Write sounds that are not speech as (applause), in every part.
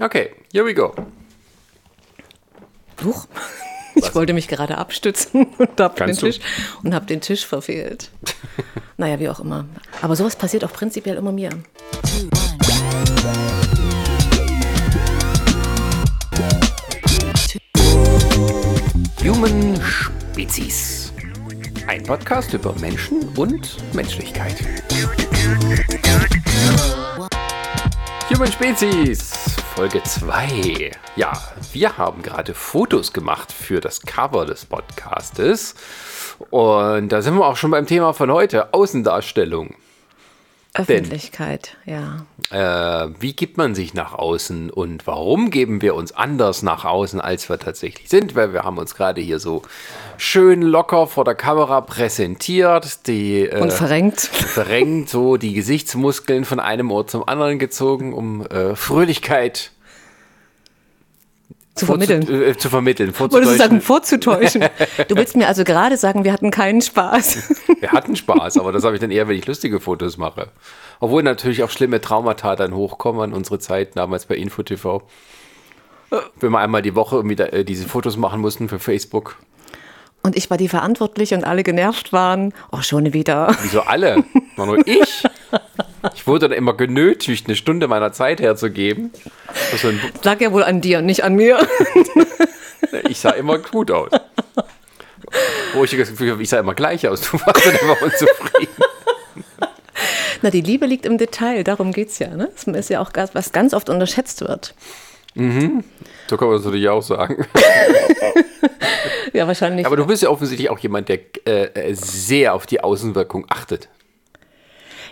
Okay, here we go. Huch. Ich Was? wollte mich gerade abstützen (laughs) und habe den? Tisch, und hab den Tisch verfehlt. (laughs) naja, wie auch immer. Aber sowas passiert auch prinzipiell immer mir. Human Spezies. Ein Podcast über Menschen und Menschlichkeit. Human Spezies, Folge 2. Ja, wir haben gerade Fotos gemacht für das Cover des Podcastes. Und da sind wir auch schon beim Thema von heute, Außendarstellung. Öffentlichkeit, ja. Äh, wie gibt man sich nach außen und warum geben wir uns anders nach außen, als wir tatsächlich sind? Weil wir haben uns gerade hier so schön locker vor der Kamera präsentiert, die äh, Und verrenkt. verrenkt, so die Gesichtsmuskeln von einem Ohr zum anderen gezogen, um äh, Fröhlichkeit Zu vermitteln. Vorzu äh, zu vermitteln. Wolltest du sagen, vorzutäuschen? (laughs) Du willst mir also gerade sagen, wir hatten keinen Spaß. Wir hatten Spaß, aber das habe ich dann eher, wenn ich lustige Fotos mache. Obwohl natürlich auch schlimme Traumata dann hochkommen an unsere Zeit, damals bei InfoTV. Wenn wir einmal die Woche irgendwie da, äh, diese Fotos machen mussten für Facebook. Und ich war die verantwortlich und alle genervt waren. Oh, schon wieder. Wieso alle? War nur ich. (laughs) Ich wurde dann immer genötigt, eine Stunde meiner Zeit herzugeben. Das ein- Lag ja wohl an dir nicht an mir. (laughs) Ich sah immer gut aus. Wo ich das Gefühl habe, ich sah immer gleich aus. Du warst dann immer unzufrieden. Na, die Liebe liegt im Detail, darum geht's ja. Ne? Das ist ja auch was ganz oft unterschätzt wird. So kann man das natürlich auch sagen. (laughs) Ja, wahrscheinlich. Aber du bist ja offensichtlich auch jemand, der äh, äh, sehr auf die Außenwirkung achtet.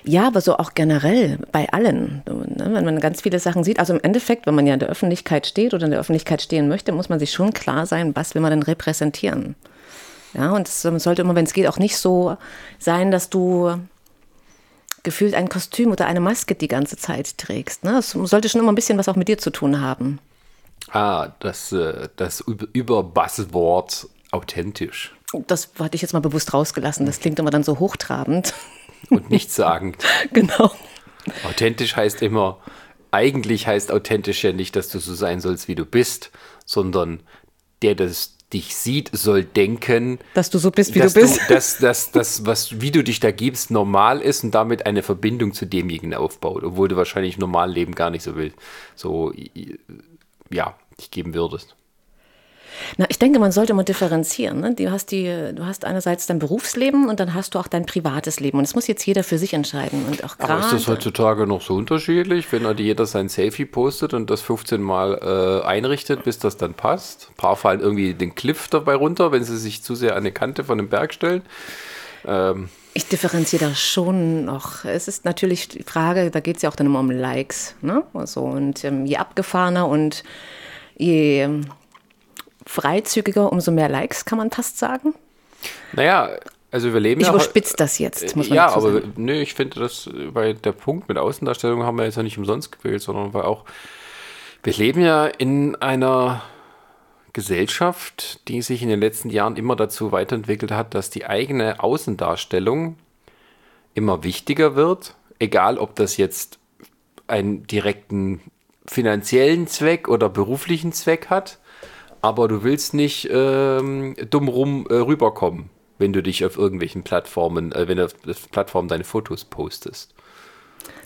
Ja, aber so auch generell bei allen. Ne? Wenn man ganz viele Sachen sieht, also im Endeffekt, wenn man ja in der Öffentlichkeit steht oder in der Öffentlichkeit stehen möchte, muss man sich schon klar sein, was will man denn repräsentieren. Ja, und es sollte immer, wenn es geht, auch nicht so sein, dass du gefühlt ein Kostüm oder eine Maske die ganze Zeit trägst. Ne? Es sollte schon immer ein bisschen was auch mit dir zu tun haben. Ah, das, äh, das Über- Überbuzzword authentisch Das hatte ich jetzt mal bewusst rausgelassen. Das klingt immer dann so hochtrabend. Und nichtssagend. (laughs) genau. authentisch heißt immer, eigentlich heißt authentisch ja nicht, dass du so sein sollst, wie du bist, sondern der, das dich sieht, soll denken, Dass du so bist, wie du bist. dass, dass, dass, was, wie du dich da gibst, normal ist und damit eine Verbindung zu demjenigen aufbaut, obwohl du wahrscheinlich im normalen Leben gar nicht so willst. So, ja, dich geben würdest. Na, ich denke, man sollte mal differenzieren. Ne? Du, hast die, du hast einerseits dein Berufsleben und dann hast du auch dein privates Leben. Und das muss jetzt jeder für sich entscheiden. Und auch Aber ist das heutzutage noch so unterschiedlich, wenn halt jeder sein Selfie postet und das 15 Mal äh, einrichtet, bis das dann passt? Ein paar fallen irgendwie den Cliff dabei runter, wenn sie sich zu sehr an eine Kante von einem Berg stellen. Ich differenziere da schon noch. Es ist natürlich die Frage, da geht es ja auch dann immer um Likes. Ne? Also, und ähm, je abgefahrener und je ähm, freizügiger, umso mehr Likes, kann man fast sagen. Naja, also wir leben Ich ja. überspitze das jetzt, muss man ja, aber sagen. nö, ich finde, das bei der Punkt mit Außendarstellung haben wir jetzt ja nicht umsonst gewählt, sondern weil auch wir leben ja in einer Gesellschaft, die sich in den letzten Jahren immer dazu weiterentwickelt hat, dass die eigene Außendarstellung immer wichtiger wird, egal ob das jetzt einen direkten finanziellen Zweck oder beruflichen Zweck hat, aber du willst nicht ähm, dumm rum äh, rüberkommen, wenn du dich auf irgendwelchen Plattformen, äh, wenn du auf auf Plattformen deine Fotos postest.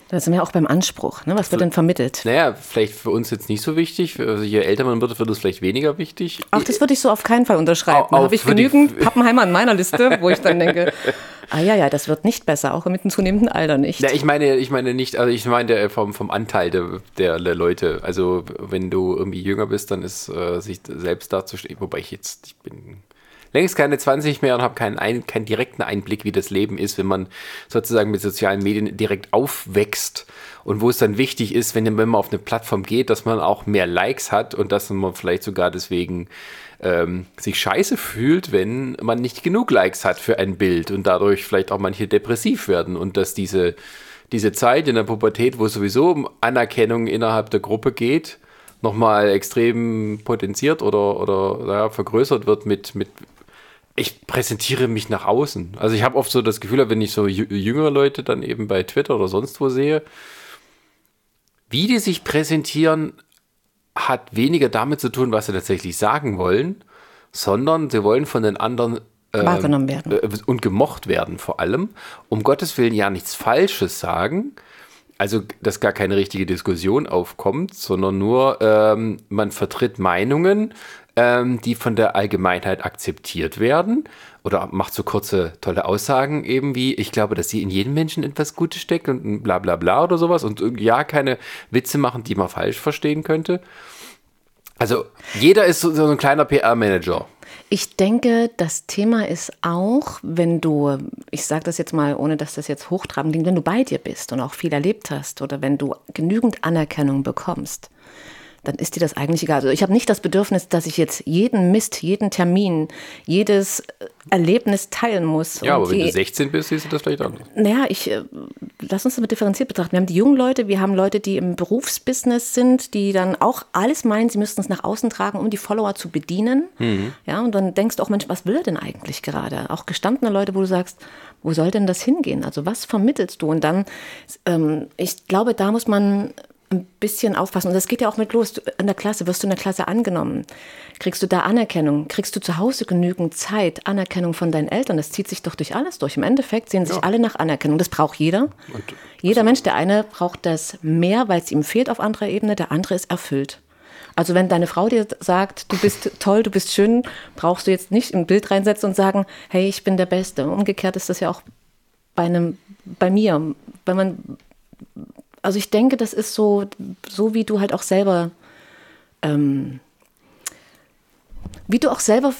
Da sind wir auch beim Anspruch. Ne? Was wird denn vermittelt? Naja, vielleicht für uns jetzt nicht so wichtig. Also je älter man wird, wird es vielleicht weniger wichtig. Ach, das würde ich so auf keinen Fall unterschreiben. Da habe ich genügend Pappenheimer in meiner Liste, wo ich dann denke, (laughs) ah ja, ja, das wird nicht besser, auch mit dem zunehmenden Alter nicht. Ja, ich meine, ich meine nicht, also ich meine vom, vom Anteil der, der, der Leute. Also wenn du irgendwie jünger bist, dann ist äh, sich selbst darzustellen, wobei ich jetzt, ich bin längst keine 20 mehr und habe keinen, ein, keinen direkten Einblick, wie das Leben ist, wenn man sozusagen mit sozialen Medien direkt aufwächst. Und wo es dann wichtig ist, wenn, wenn man auf eine Plattform geht, dass man auch mehr Likes hat und dass man vielleicht sogar deswegen ähm, sich scheiße fühlt, wenn man nicht genug Likes hat für ein Bild und dadurch vielleicht auch manche depressiv werden und dass diese, diese Zeit in der Pubertät, wo es sowieso um Anerkennung innerhalb der Gruppe geht, nochmal extrem potenziert oder, oder naja, vergrößert wird mit, mit ich präsentiere mich nach außen. Also ich habe oft so das Gefühl, wenn ich so jü- jüngere Leute dann eben bei Twitter oder sonst wo sehe, wie die sich präsentieren, hat weniger damit zu tun, was sie tatsächlich sagen wollen, sondern sie wollen von den anderen ähm, wahrgenommen werden. Äh, und gemocht werden vor allem. Um Gottes Willen ja nichts Falsches sagen. Also, dass gar keine richtige Diskussion aufkommt, sondern nur ähm, man vertritt Meinungen, ähm, die von der Allgemeinheit akzeptiert werden oder macht so kurze, tolle Aussagen eben wie, ich glaube, dass sie in jedem Menschen etwas Gutes steckt und bla bla bla oder sowas und ja, keine Witze machen, die man falsch verstehen könnte. Also jeder ist so, so ein kleiner PR-Manager. Ich denke, das Thema ist auch, wenn du, ich sage das jetzt mal, ohne dass das jetzt hochtrabend klingt, wenn du bei dir bist und auch viel erlebt hast oder wenn du genügend Anerkennung bekommst, dann ist dir das eigentlich egal. Also ich habe nicht das Bedürfnis, dass ich jetzt jeden Mist, jeden Termin, jedes äh, Erlebnis teilen muss. Ja, aber wenn du 16 bist, siehst du das vielleicht anders. Naja, ich, äh, lass uns das mal differenziert betrachten. Wir haben die jungen Leute, wir haben Leute, die im Berufsbusiness sind, die dann auch alles meinen, sie müssten es nach außen tragen, um die Follower zu bedienen. Mhm. Ja, und dann denkst du auch, Mensch, was will er denn eigentlich gerade? Auch gestandene Leute, wo du sagst, wo soll denn das hingehen? Also was vermittelst du? Und dann, ähm, ich glaube, da muss man ein bisschen aufpassen. Und das geht ja auch mit los. In der Klasse wirst du in der Klasse angenommen. Kriegst du da Anerkennung? Kriegst du zu Hause genügend Zeit, Anerkennung von deinen Eltern? Das zieht sich doch durch alles durch. Im Endeffekt sehen sich ja. alle nach Anerkennung. Das braucht jeder. Und jeder Mensch, der eine braucht das mehr, weil es ihm fehlt auf anderer Ebene. Der andere ist erfüllt. Also wenn deine Frau dir sagt, du bist toll, du bist schön, brauchst du jetzt nicht ein Bild reinsetzen und sagen, hey, ich bin der Beste. Umgekehrt ist das ja auch bei einem, bei mir. Wenn man also ich denke, das ist so, so wie du halt auch selber, ähm, wie du auch selber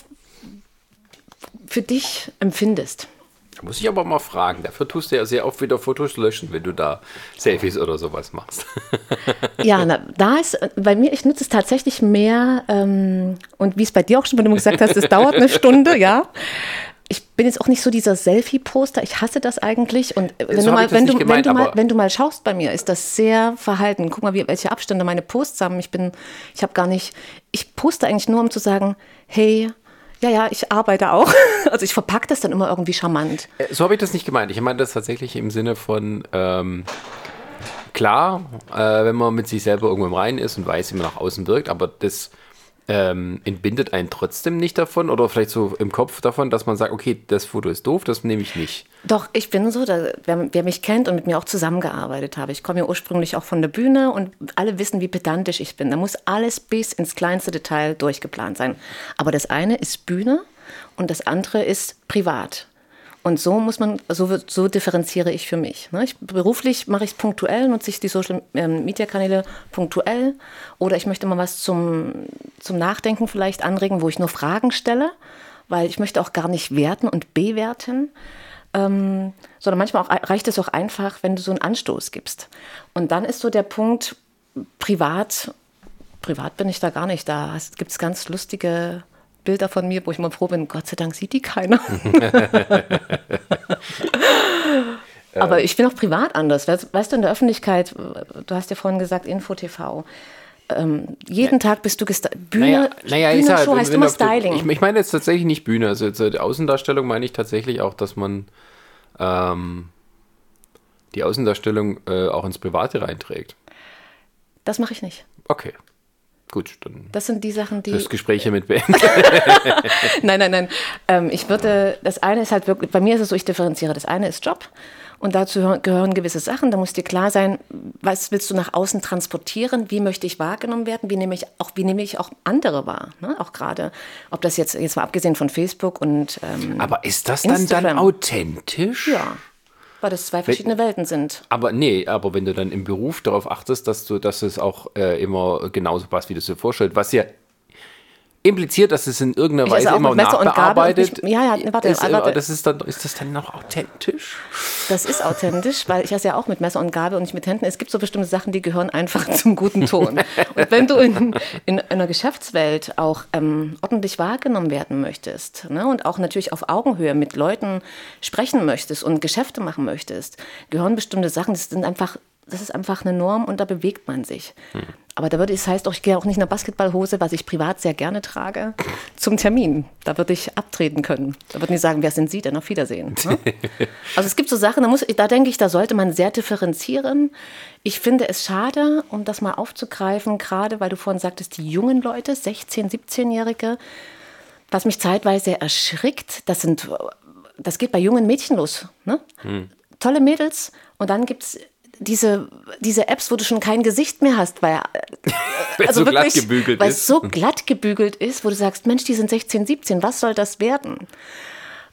für dich empfindest. Da muss ich aber mal fragen. Dafür tust du ja sehr oft wieder Fotos löschen, wenn du da Selfies oder sowas machst. (laughs) ja, na, da ist bei mir, ich nutze es tatsächlich mehr ähm, und wie es bei dir auch schon, wenn du gesagt hast, es dauert eine Stunde, ja bin jetzt auch nicht so dieser Selfie-Poster. Ich hasse das eigentlich. Und wenn so du, mal, wenn, du, gemeint, wenn, du mal, wenn du mal schaust bei mir, ist das sehr verhalten. Guck mal, wie, welche Abstände meine Posts haben. Ich bin, ich habe gar nicht, ich poste eigentlich nur, um zu sagen, hey, ja, ja, ich arbeite auch. (laughs) Also ich verpacke das dann immer irgendwie charmant. Äh, so habe ich das nicht gemeint. Ich meine das tatsächlich im Sinne von, ähm, klar, äh, wenn man mit sich selber irgendwo im Reinen ist und weiß, wie man nach außen wirkt, aber das ähm, entbindet einen trotzdem nicht davon oder vielleicht so im Kopf davon, dass man sagt, okay, das Foto ist doof, das nehme ich nicht. Doch, ich bin so, da, wer, wer, mich kennt und mit mir auch zusammengearbeitet habe, ich komme ja ursprünglich auch von der Bühne und alle wissen, wie pedantisch ich bin. Da muss alles bis ins kleinste Detail durchgeplant sein. Aber das eine ist Bühne und das andere ist privat. Und so muss man, so, so differenziere ich für mich. Ne? Ich, beruflich mache ich es punktuell, nutze ich die Social ähm, Media Kanäle punktuell. Oder ich möchte mal was zum, zum Nachdenken vielleicht anregen, wo ich nur Fragen stelle, weil ich möchte auch gar nicht werten und bewerten. Ähm, sondern manchmal auch, reicht es auch einfach, wenn du so einen Anstoß gibst. Und dann ist so der Punkt, privat, privat bin ich da gar nicht. Da gibt es ganz lustige Bilder von mir, wo ich mal froh bin, Gott sei Dank sieht die keiner. (laughs) Aber ich bin auch privat anders. Weißt, du, in der Öffentlichkeit, du hast ja vorhin gesagt, Info-TV. Ähm, jeden ja. Tag bist du Bühne, naja, naja, Bühnenshow halt, heißt immer Styling. Ich, ich, meine jetzt tatsächlich nicht Bühne. Also, also die Außendarstellung meine ich tatsächlich auch, dass man ähm, die Außendarstellung äh, auch ins Private reinträgt. Das mache ich nicht. Okay. Gut, dann. Das sind die Sachen, die. Das Gespräch mit beendet. (laughs) nein, nein, nein. Ähm, ich würde, das eine ist halt wirklich, bei mir ist es so, ich differenziere. Das eine ist Job und dazu gehören gewisse Sachen. Da muss dir klar sein, was willst du nach außen transportieren? Wie möchte ich wahrgenommen werden? Wie nehme ich auch, wie nehme ich auch andere wahr? Ne? Auch gerade, ob das jetzt, jetzt mal abgesehen von Facebook und. Ähm, Aber ist das dann, dann authentisch? Ja weil das zwei verschiedene wenn, Welten sind. Aber nee, aber wenn du dann im Beruf darauf achtest, dass du, dass es auch äh, immer genauso passt, wie du es dir vorstellst, was ja impliziert, dass es in irgendeiner Weise immer nachbearbeitet. Nicht, ja, ja, warte, ist, warte. Das ist, dann, ist das dann noch authentisch? Das ist authentisch, weil ich das ja auch mit Messer und Gabel und nicht mit Händen. Es gibt so bestimmte Sachen, die gehören einfach (laughs) zum guten Ton. und wenn du in, in einer Geschäftswelt auch ähm, ordentlich wahrgenommen werden möchtest ne, und auch natürlich auf Augenhöhe mit Leuten sprechen möchtest und Geschäfte machen möchtest, gehören bestimmte Sachen, das sind einfach das ist einfach eine Norm und da bewegt man sich. Hm. Aber da würde es heißt auch, ich gehe auch nicht in eine Basketballhose, was ich privat sehr gerne trage, zum Termin. Da würde ich abtreten können. Da würden die sagen, wer sind Sie denn? Auf Wiedersehen. (laughs) Ne? also es gibt so Sachen, da, muss, da denke ich, da sollte man sehr differenzieren. Ich finde es schade, um das mal aufzugreifen, gerade weil du vorhin sagtest, die jungen Leute, 16-, 17-Jährige, was mich zeitweise erschrickt, das sind, das geht bei jungen Mädchen los. Ne? Hm. Tolle Mädels und dann gibt es diese, diese Apps, wo du schon kein Gesicht mehr hast, weil, (laughs) also so wirklich, glatt gebügelt weil ist. es so glatt gebügelt ist, wo du sagst, Mensch, die sind 16, 17, was soll das werden?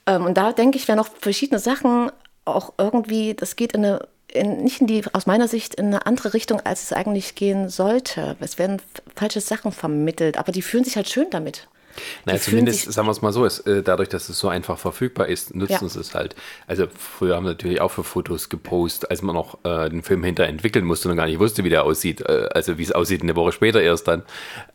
Ähm, und da denke ich, wären noch verschiedene Sachen auch irgendwie, das geht in eine, in, nicht in die, aus meiner Sicht, in eine andere Richtung, als es eigentlich gehen sollte. Es werden falsche Sachen vermittelt, aber die fühlen sich halt schön damit. Naja, zumindest, sagen wir es mal so, ist, äh, dadurch, dass es so einfach verfügbar ist, nutzen ja. sie es halt. Also früher haben wir natürlich auch für Fotos gepostet, als man noch äh, den Film hinter entwickeln musste und gar nicht wusste, wie der aussieht. Äh, also wie es aussieht eine Woche später erst dann.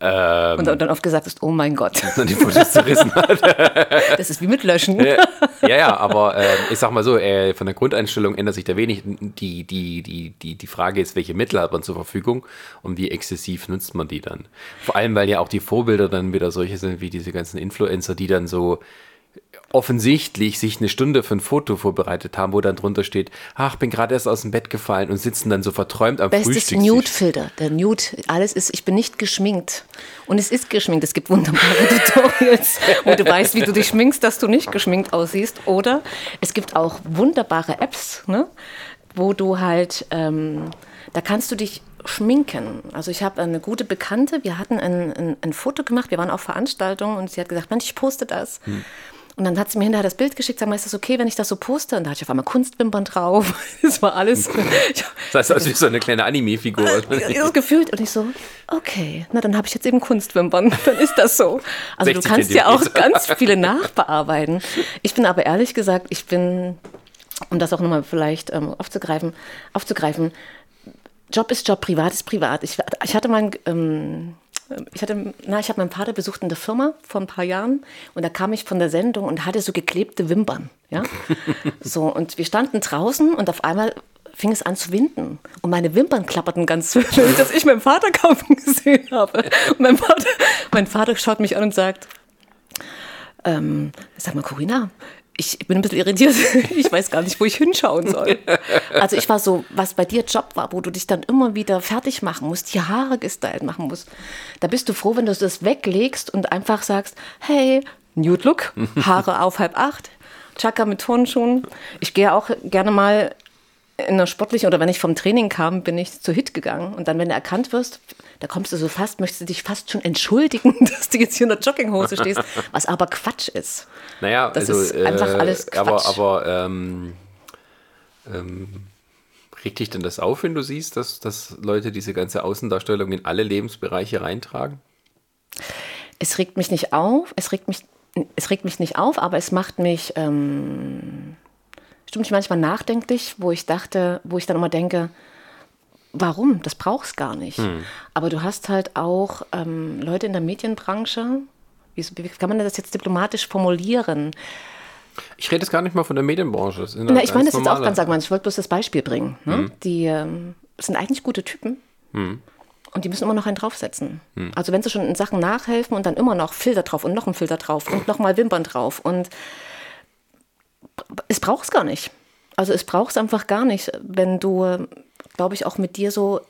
Ähm, und, dann oft gesagt ist, oh mein Gott. (laughs) Und die Fotos zerrissen hat. (laughs) das ist wie mit Löschen. ja, ja, aber äh, ich sag mal so, äh, von der Grundeinstellung ändert sich da wenig. Die, die, die, die, die Frage ist, welche Mittel hat man zur Verfügung und wie exzessiv nutzt man die dann? Vor allem, weil ja auch die Vorbilder dann wieder solche sind, wie diese ganzen Influencer, die dann so offensichtlich sich eine Stunde für ein Foto vorbereitet haben, wo dann drunter steht, ach, bin gerade erst aus dem Bett gefallen und sitzen dann so verträumt am Bestes Frühstück. Nude-Filter, der Nude, alles ist, ich bin nicht geschminkt. Und es ist geschminkt. Es gibt wunderbare (laughs) Tutorials, wo du weißt, wie du dich schminkst, dass du nicht geschminkt aussiehst. Oder es gibt auch wunderbare Apps, ne, wo du halt, ähm, da kannst du dich schminken. Also ich habe eine gute Bekannte, wir hatten ein, ein, ein, Foto gemacht, wir waren auf Veranstaltungen und sie hat gesagt, Mensch, ich poste das. Hm. Und dann hat sie mir hinterher das Bild geschickt, sag mal, ist das okay, wenn ich das so poste? Und da hatte ich auf einmal Kunstwimpern drauf. (laughs) Das war alles. (laughs) Das heißt, also so eine kleine Anime-Figur. (laughs) Das gefühlt. Und ich so, okay, na dann habe ich jetzt eben Kunstwimpern. Dann ist das so. Also du kannst ja auch ganz viele nachbearbeiten. Ich bin aber ehrlich gesagt, ich bin, um das auch nochmal vielleicht ähm, aufzugreifen, aufzugreifen, Job ist Job, privat ist privat. Ich, ich hatte mal ähm, ich hatte, na, ich habe meinen Vater besucht in der Firma vor ein paar Jahren und da kam ich von der Sendung und hatte so geklebte Wimpern, ja. (laughs) so und wir standen draußen und auf einmal fing es an zu winden und meine Wimpern klapperten ganz (laughs) so, dass ich meinen Vater kaum (laughs) gesehen habe. Und mein Vater, mein Vater schaut mich an und sagt, ähm, sag mal, Corinna, ich bin ein bisschen irritiert. (laughs) Ich weiß gar nicht, wo ich hinschauen soll. (laughs) Also ich war so, was bei dir Job war, wo du dich dann immer wieder fertig machen musst, die Haare gestylt machen musst. Da bist du froh, wenn du das weglegst und einfach sagst, hey, Nude Look, (laughs) Haare auf halb acht, Chaka mit Turnschuhen. Ich gehe auch gerne mal in der sportlichen oder wenn ich vom Training kam, bin ich zu Hit gegangen. Und dann, wenn du erkannt wirst, da kommst du so fast, möchtest du dich fast schon entschuldigen, (laughs) dass du jetzt hier in der Jogginghose stehst, was aber Quatsch ist. Naja, das also, ist einfach äh, alles Quatsch. Aber, aber ähm, ähm, regt dich denn das auf, wenn du siehst, dass, dass Leute diese ganze Außendarstellung in alle Lebensbereiche reintragen? Es regt mich nicht auf, es regt mich, es regt mich nicht auf, aber es macht mich, ähm, stimmt mich manchmal nachdenklich, wo ich dachte, wo ich dann immer denke, warum? Das brauchst gar nicht. Hm. Aber du hast halt auch ähm, Leute in der Medienbranche, wie, wie, kann man das jetzt diplomatisch formulieren? Ich rede jetzt gar nicht mal von der Medienbranche. Na, ich meine das jetzt auch ganz allgemein. Ich wollte bloß das Beispiel bringen. Ne? Hm. Die ähm, sind eigentlich gute Typen. Hm. Und die müssen immer noch einen draufsetzen. Hm. Also wenn sie schon in Sachen nachhelfen und dann immer noch Filter drauf und noch ein Filter drauf und nochmal Wimpern drauf. Und es braucht es gar nicht. Also es braucht es einfach gar nicht, wenn du glaube ich, auch mit dir so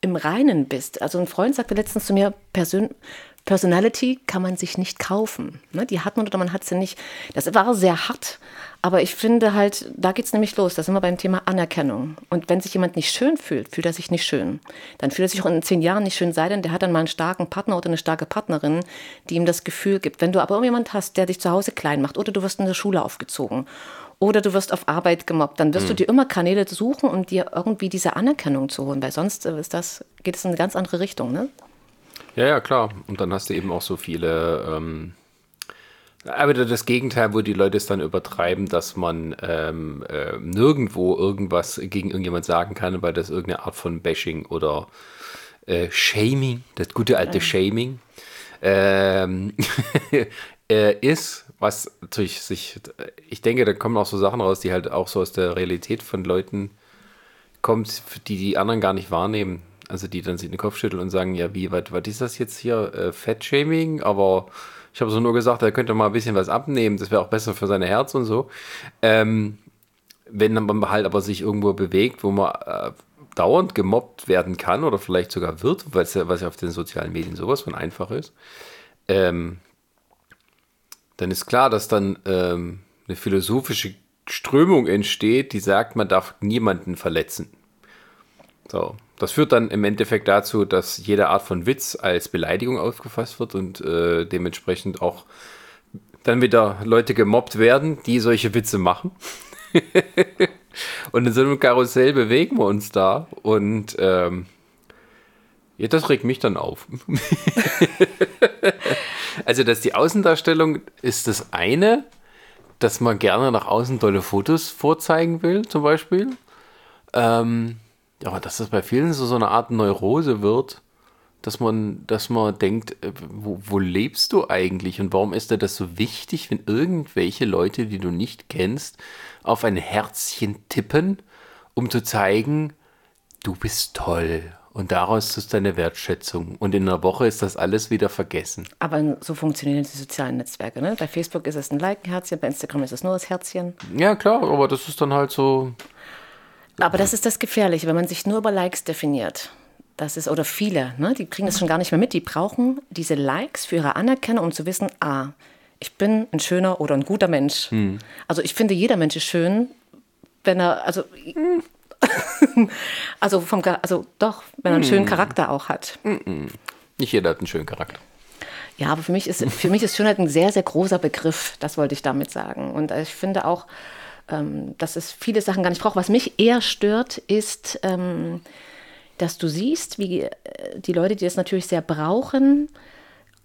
im Reinen bist. Also ein Freund sagte letztens zu mir, Persön Personality kann man sich nicht kaufen. Ne? Die hat man oder man hat sie nicht. Das war sehr hart, aber ich finde halt, da geht es nämlich los. Da sind wir beim Thema Anerkennung. Und wenn sich jemand nicht schön fühlt, fühlt er sich nicht schön. Dann fühlt er sich auch in zehn Jahren nicht schön, sei denn, der hat dann mal einen starken Partner oder eine starke Partnerin, die ihm das Gefühl gibt. Wenn du aber jemand hast, der dich zu Hause klein macht oder du wirst in der Schule aufgezogen oder du wirst auf Arbeit gemobbt, dann wirst mhm. du dir immer Kanäle suchen, um dir irgendwie diese Anerkennung zu holen, weil sonst äh, ist das, geht es in eine ganz andere Richtung, ne? Ja, ja, klar. Und dann hast du eben auch so viele, ähm, aber das Gegenteil, wo die Leute es dann übertreiben, dass man ähm, äh, nirgendwo irgendwas gegen irgendjemand sagen kann, weil das irgendeine Art von Bashing oder äh, Shaming, das gute alte. Shaming, ähm, (laughs) äh, ist, was natürlich sich, ich denke, da kommen auch so Sachen raus, die halt auch so aus der Realität von Leuten kommt, die die anderen gar nicht wahrnehmen. Also die dann sich den Kopf schütteln und sagen, ja, wie, was, ist das jetzt hier? Äh, Fettshaming? Aber ich habe so nur gesagt, er könnte mal ein bisschen was abnehmen, das wäre auch besser für seine Herz und so. Ähm, wenn man halt aber sich irgendwo bewegt, wo man äh, dauernd gemobbt werden kann oder vielleicht sogar wird, was ja, was ja auf den sozialen Medien sowas von einfach ist, ähm, dann ist klar, dass dann ähm, eine philosophische Strömung entsteht, die sagt, man darf niemanden verletzen. So, das führt dann im Endeffekt dazu, dass jede Art von Witz als Beleidigung aufgefasst wird und äh, dementsprechend auch dann wieder Leute gemobbt werden, die solche Witze machen. (laughs) und in so einem Karussell bewegen wir uns da und ähm, ja, das regt mich dann auf. (laughs) also, dass die Außendarstellung ist das eine, dass man gerne nach außen tolle Fotos vorzeigen will, zum Beispiel. Ähm, aber dass das bei vielen so, so eine Art Neurose wird, dass man, dass man denkt, äh, wo, wo lebst du eigentlich und warum ist dir das so wichtig, wenn irgendwelche Leute, die du nicht kennst, auf ein Herzchen tippen, um zu zeigen, du bist toll. Und daraus ist deine Wertschätzung. Und in einer Woche ist das alles wieder vergessen. Aber so funktionieren die sozialen Netzwerke. Ne? Bei Facebook ist es ein Like-Herzchen, bei Instagram ist es nur das Herzchen. Ja, klar, aber das ist dann halt so. Aber das ist das Gefährliche, wenn man sich nur über Likes definiert. Das ist, oder viele, ne? die kriegen das schon gar nicht mehr mit. Die brauchen diese Likes für ihre Anerkennung, um zu wissen, ah, ich bin ein schöner oder ein guter Mensch. Hm. Also ich finde, jeder Mensch ist schön, wenn er, also, (laughs) also, vom, also doch, wenn er einen hm. schönen Charakter auch hat. Nicht jeder hat einen schönen Charakter. Ja, aber für mich ist, für mich ist Schönheit ein sehr, sehr großer Begriff. Das wollte ich damit sagen. Und ich finde auch, ähm, dass es viele Sachen gar nicht braucht. Was mich eher stört, ist, ähm, dass du siehst, wie äh, die Leute, die das natürlich sehr brauchen,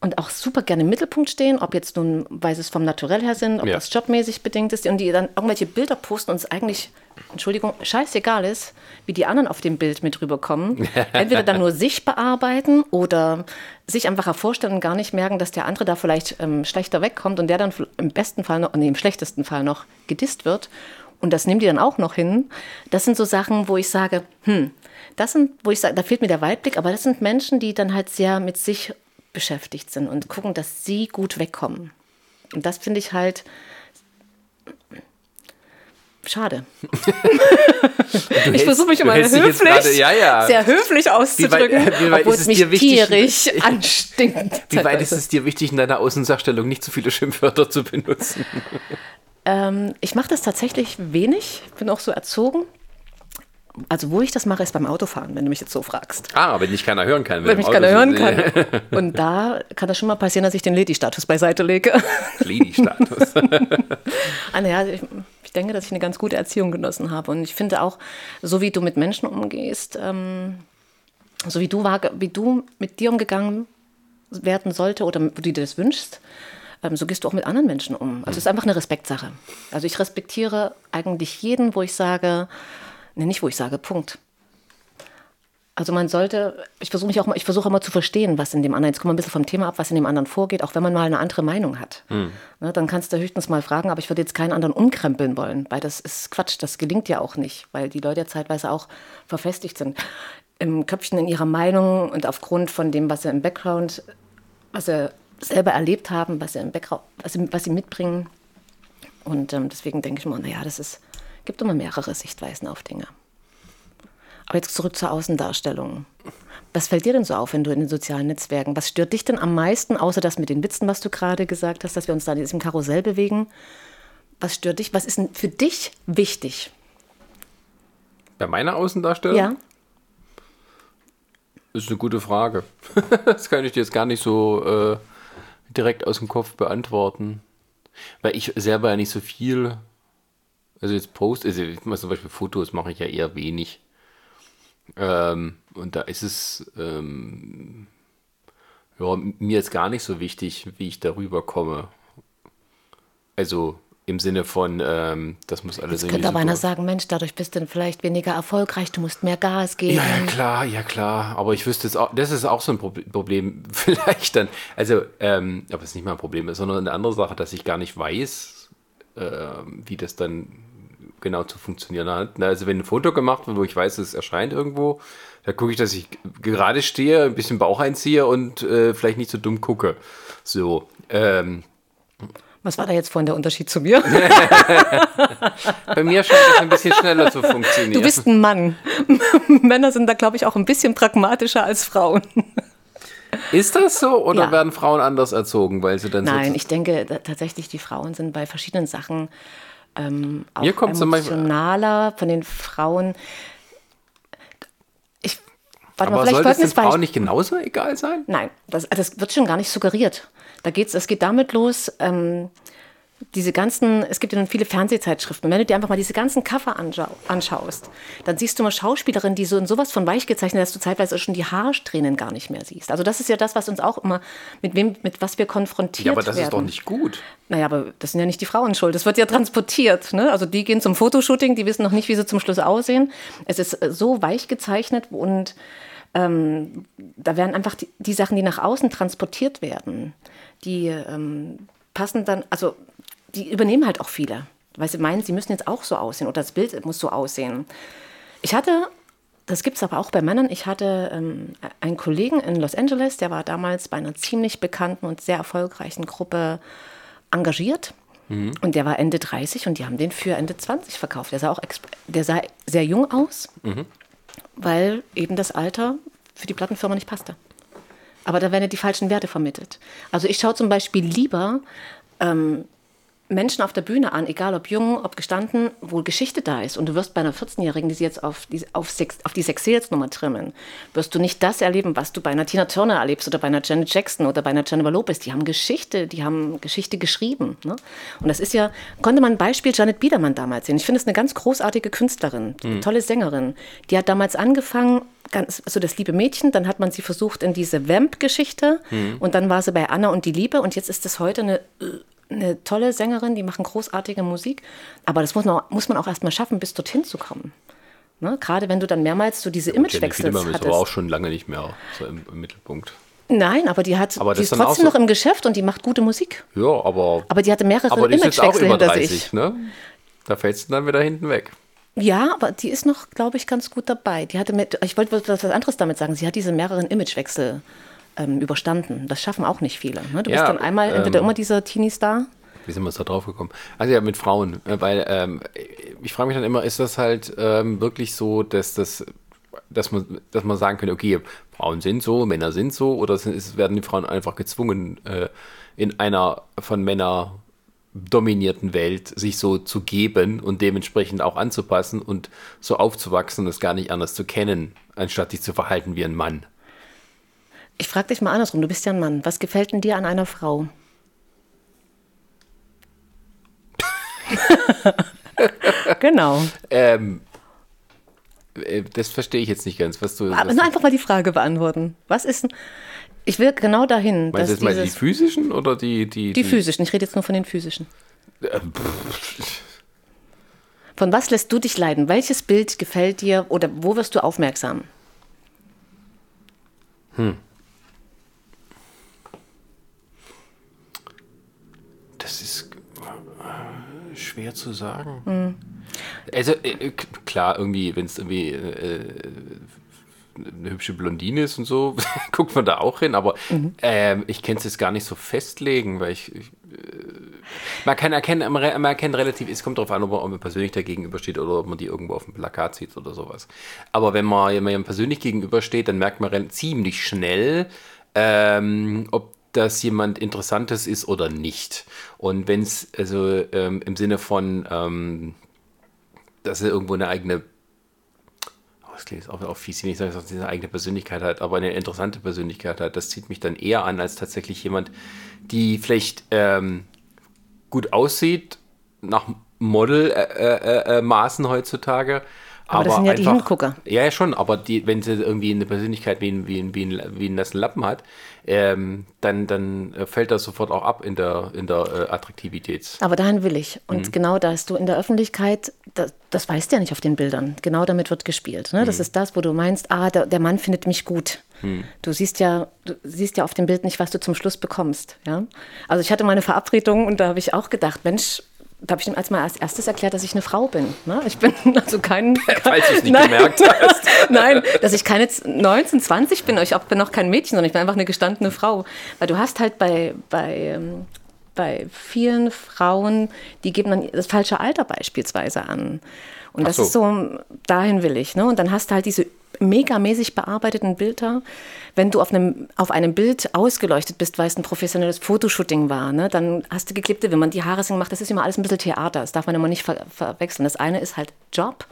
und auch super gerne im Mittelpunkt stehen, ob jetzt nun, weil sie es vom Naturell her sind, ob ja. das jobmäßig bedingt ist und die dann irgendwelche Bilder posten und es eigentlich, Entschuldigung, scheißegal ist, wie die anderen auf dem Bild mit rüberkommen. (laughs) Entweder dann nur sich bearbeiten oder sich einfach hervorstellen und gar nicht merken, dass der andere da vielleicht ähm, schlechter wegkommt und der dann im besten Fall noch, nee, im schlechtesten Fall noch gedisst wird. Und das nehmen die dann auch noch hin. Das sind so Sachen, wo ich sage, hm, das sind, wo ich sage, da fehlt mir der Weitblick, aber das sind Menschen, die dann halt sehr mit sich beschäftigt sind und gucken, dass sie gut wegkommen. Und das finde ich halt schade. ich versuche mich immer höflich, grade, ja, ja. sehr höflich auszudrücken, wie weit, wie weit obwohl es mich wichtig, (laughs) anstinkt. Wie weit ist es dir wichtig, in deiner Außensachstellung nicht zu viele Schimpfwörter zu benutzen? Ähm, ich mache das tatsächlich wenig, bin auch so erzogen. Also wo ich das mache, ist beim Autofahren, wenn du mich jetzt so fragst. Ah, wenn mich keiner hören kann. Wenn, wenn mich keiner hören kann. (laughs) Und da kann das schon mal passieren, dass ich den Lady-Status beiseite lege. Lady-Status. (laughs) ah, naja, ich, ich, denke, dass ich eine ganz gute Erziehung genossen habe. Und ich finde auch, so wie du mit Menschen umgehst, ähm, so wie du, war, wie du mit dir umgegangen werden sollte oder du dir das wünschst, ähm, so gehst du auch mit anderen Menschen um. Also es ist einfach eine Respektsache. Also ich respektiere eigentlich jeden, wo ich sage, Nee, nicht, wo ich sage, Punkt. Also man sollte, ich versuche mich auch mal, ich versuche immer zu verstehen, was in dem anderen, jetzt kommen wir ein bisschen vom Thema ab, was in dem anderen vorgeht, auch wenn man mal eine andere Meinung hat. Mhm. Ne, dann kannst du höchstens mal fragen, aber ich würde jetzt keinen anderen umkrempeln wollen, weil das ist Quatsch, das gelingt ja auch nicht, weil die Leute ja zeitweise auch verfestigt sind im Köpfchen in ihrer Meinung und aufgrund von dem, was sie im Background, was sie selber erlebt haben, was sie im Background, was sie, was sie mitbringen. Und ähm, deswegen denke ich mal, naja, das ist gibt immer mehrere Sichtweisen auf Dinge. Aber jetzt zurück zur Außendarstellung. Was fällt dir denn so auf, wenn du in den sozialen Netzwerken? Was stört dich denn am meisten, außer das mit den Witzen, was du gerade gesagt hast, dass wir uns da in diesem Karussell bewegen? Was stört dich? Was ist denn für dich wichtig? Bei meiner Außendarstellung? Ja. Das ist eine gute Frage. (laughs) das kann ich dir jetzt gar nicht so äh, direkt aus dem Kopf beantworten. Weil ich selber ja nicht so viel also jetzt Post, also zum Beispiel Fotos mache ich ja eher wenig. Ähm, und da ist es ähm, ja, mir jetzt gar nicht so wichtig, wie ich darüber komme. Also im Sinne von, ähm, das muss alles Jetzt könnte aber einer sagen, Mensch, dadurch bist du vielleicht weniger erfolgreich, du musst mehr Gas geben. Ja, ja klar, ja klar. Aber ich wüsste es auch, das ist auch so ein Problem (laughs) vielleicht dann. Also, ähm, aber es ist nicht mal ein Problem, sondern eine andere Sache, dass ich gar nicht weiß, äh, wie das dann genau zu funktionieren hat. Also wenn ein Foto gemacht wird, wo ich weiß, es erscheint irgendwo, da gucke ich, dass ich gerade stehe, ein bisschen Bauch einziehe und äh, vielleicht nicht so dumm gucke. So. Ähm, was war da jetzt vorhin der Unterschied zu mir? (laughs) Bei mir scheint das ein bisschen schneller zu funktionieren. Du bist ein Mann. (laughs) Männer sind da, glaube ich, auch ein bisschen pragmatischer als Frauen. Ist das so oder ja. werden Frauen anders erzogen, weil sie dann Nein, ich denke tatsächlich, die Frauen sind bei verschiedenen Sachen ähm, auch Mir kommt emotionaler von den Frauen. Ich, warte Aber mal, vielleicht soll es den Frauen nicht genauso egal sein? Nein, das, das wird schon gar nicht suggeriert. Da geht's, es geht damit los, ähm, diese ganzen, es gibt ja nun viele Fernsehzeitschriften. Wenn du dir einfach mal diese ganzen Cover anschaust, dann siehst du mal Schauspielerinnen, die so in sowas von weich gezeichnet, dass du zeitweise schon die Haarsträhnen gar nicht mehr siehst. Also das ist ja das, was uns auch immer, mit wem, mit was wir konfrontiert werden. Ja, aber das werden. ist doch nicht gut. Naja, aber das sind ja nicht die Frauen schuld. Das wird ja transportiert. Ne? Also die gehen zum Fotoshooting, die wissen noch nicht, wie sie zum Schluss aussehen. Es ist äh, so weich gezeichnet und ähm, da werden einfach die, die Sachen, die nach außen transportiert werden, die ähm, passen dann, also die übernehmen halt auch viele, weil sie meinen, sie müssen jetzt auch so aussehen oder das Bild muss so aussehen. Ich hatte, das gibt es aber auch bei Männern, ich hatte ähm, einen Kollegen in Los Angeles, der war damals bei einer ziemlich bekannten und sehr erfolgreichen Gruppe engagiert. Mhm. Und der war Ende 30 und die haben den für Ende 20 verkauft. Der sah auch der sah sehr jung aus, mhm. weil eben das Alter für die Plattenfirma nicht passte. Aber da werden ja die falschen Werte vermittelt. Also ich schaue zum Beispiel lieber ähm, Menschen auf der Bühne an, egal ob jung, ob gestanden, wo Geschichte da ist. Und du wirst bei einer 14-Jährigen, die sie jetzt auf die, auf, Sex, auf die Sex-Sales-Nummer trimmen, wirst du nicht das erleben, was du bei einer Tina Turner erlebst oder bei einer Janet Jackson oder bei einer Jennifer Lopez. Die haben Geschichte, die haben Geschichte geschrieben. Ne? Und das ist ja, konnte man ein Beispiel Janet Biedermann damals sehen. Ich finde es eine ganz großartige Künstlerin, mhm. tolle Sängerin. Die hat damals angefangen, ganz, so das liebe Mädchen, dann hat man sie versucht in diese Vamp-Geschichte mhm. und dann war sie bei Anna und die Liebe und jetzt ist das heute eine eine tolle Sängerin, die machen großartige Musik. Aber das muss man, muss man auch erstmal schaffen, bis dorthin zu kommen. Ne? Gerade wenn du dann mehrmals so diese Imagewechsel hattest. ist aber auch schon lange nicht mehr so im, im Mittelpunkt. Nein, aber die hat, aber die ist trotzdem so noch im Geschäft und die macht gute Musik. Ja, aber. Aber die hatte mehrere aber die Imagewechsel ist jetzt auch über 30, hinter sich. Ne? Da fällst du dann wieder hinten weg. Ja, aber die ist noch, glaube ich, ganz gut dabei. Die hatte mit, ich wollte was anderes damit sagen. Sie hat diese mehreren Imagewechsel ähm, überstanden. Das schaffen auch nicht viele. Ne? Du ja, bist dann einmal ähm, entweder immer dieser Teenie-Star. Wie sind wir da drauf gekommen? Also ja, mit Frauen. Äh, weil ähm, ich frage mich dann immer, ist das halt ähm, wirklich so, dass das dass man, dass man sagen könnte, okay, Frauen sind so, Männer sind so, oder ist, werden die Frauen einfach gezwungen, äh, in einer von Männern dominierten Welt sich so zu geben und dementsprechend auch anzupassen und so aufzuwachsen und es gar nicht anders zu kennen, anstatt sich zu verhalten wie ein Mann. Ich frage dich mal andersrum, du bist ja ein Mann. Was gefällt denn dir an einer Frau? (laughs) genau. Ähm, äh, das verstehe ich jetzt nicht ganz, was du. Aber was nur einfach mal die Frage beantworten. Was ist. Ich will genau dahin. Meinst du jetzt mal die physischen oder die. Die, die, die physischen, ich rede jetzt nur von den physischen. Ähm, von was lässt du dich leiden? Welches Bild gefällt dir oder wo wirst du aufmerksam? Hm. Das ist äh, schwer zu sagen. Mhm. Also äh, klar, irgendwie, wenn es irgendwie äh, eine hübsche Blondine ist und so, (laughs) guckt man da auch hin, aber mhm. äh, ich kann es jetzt gar nicht so festlegen, weil ich, ich äh, man kann erkennen, man erkennt relativ, es kommt darauf an, ob man, ob man persönlich da gegenübersteht oder ob man die irgendwo auf dem Plakat sieht oder sowas. Aber wenn man jemandem persönlich gegenübersteht, dann merkt man ziemlich schnell, ähm, ob dass jemand Interessantes ist oder nicht. Und wenn es also ähm, im Sinne von, ähm, dass er irgendwo eine eigene, oh, das klingt auch, auch fies, wenn ich sage, dass er eine eigene Persönlichkeit hat, aber eine interessante Persönlichkeit hat, das zieht mich dann eher an, als tatsächlich jemand, die vielleicht ähm, gut aussieht, nach Model-Maßen äh, äh, äh, heutzutage, aber, aber das sind ja einfach, die Hingucker. Ja, ja, schon, aber die, wenn sie irgendwie eine Persönlichkeit wie ein, wie wie wie ein nassen Lappen hat, ähm, dann, dann fällt das sofort auch ab in der, in der äh, Attraktivität. Aber dahin will ich. Und mhm. genau da hast du in der Öffentlichkeit, das, das weißt du ja nicht auf den Bildern. Genau damit wird gespielt. Ne? Das mhm. ist das, wo du meinst, ah, der, der Mann findet mich gut. Mhm. Du siehst ja, du siehst ja auf dem Bild nicht, was du zum Schluss bekommst. Ja? Also ich hatte meine Verabredung und da habe ich auch gedacht, Mensch, habe ich ihm als mal als erstes erklärt, dass ich eine Frau bin. Ne? Ich bin (laughs) also kein. (laughs) Falls du es nicht nein, gemerkt hast. (laughs) nein, dass ich keine 19, 20 bin. Ich bin noch kein Mädchen, sondern ich bin einfach eine gestandene Frau. Weil du hast halt bei, bei, ähm, bei vielen Frauen, die geben dann das falsche Alter beispielsweise an. Und das so. ist so, dahin will ich. Ne? Und dann hast du halt diese megamäßig bearbeiteten Bilder. Wenn du auf einem, auf einem Bild ausgeleuchtet bist, weil es ein professionelles Fotoshooting war, ne, dann hast du geklebte Wimpern, die Haare sind gemacht. Das ist immer alles ein bisschen Theater. Das darf man immer nicht ver verwechseln. Das eine ist halt Job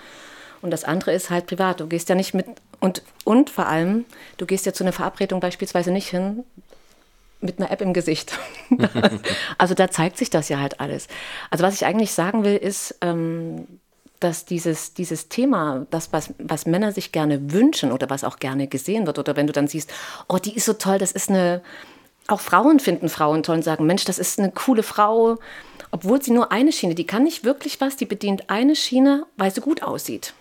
und das andere ist halt privat. Du gehst ja nicht mit, und, und vor allem, du gehst ja zu einer Verabredung beispielsweise nicht hin, mit einer App im Gesicht. (laughs) also da zeigt sich das ja halt alles. Also was ich eigentlich sagen will, ist, ähm, dass dieses, dieses Thema, das, was, was Männer sich gerne wünschen oder was auch gerne gesehen wird, oder wenn du dann siehst, oh, die ist so toll, das ist eine, auch Frauen finden Frauen toll und sagen, Mensch, das ist eine coole Frau, obwohl sie nur eine Schiene, die kann nicht wirklich was, die bedient eine Schiene, weil sie gut aussieht.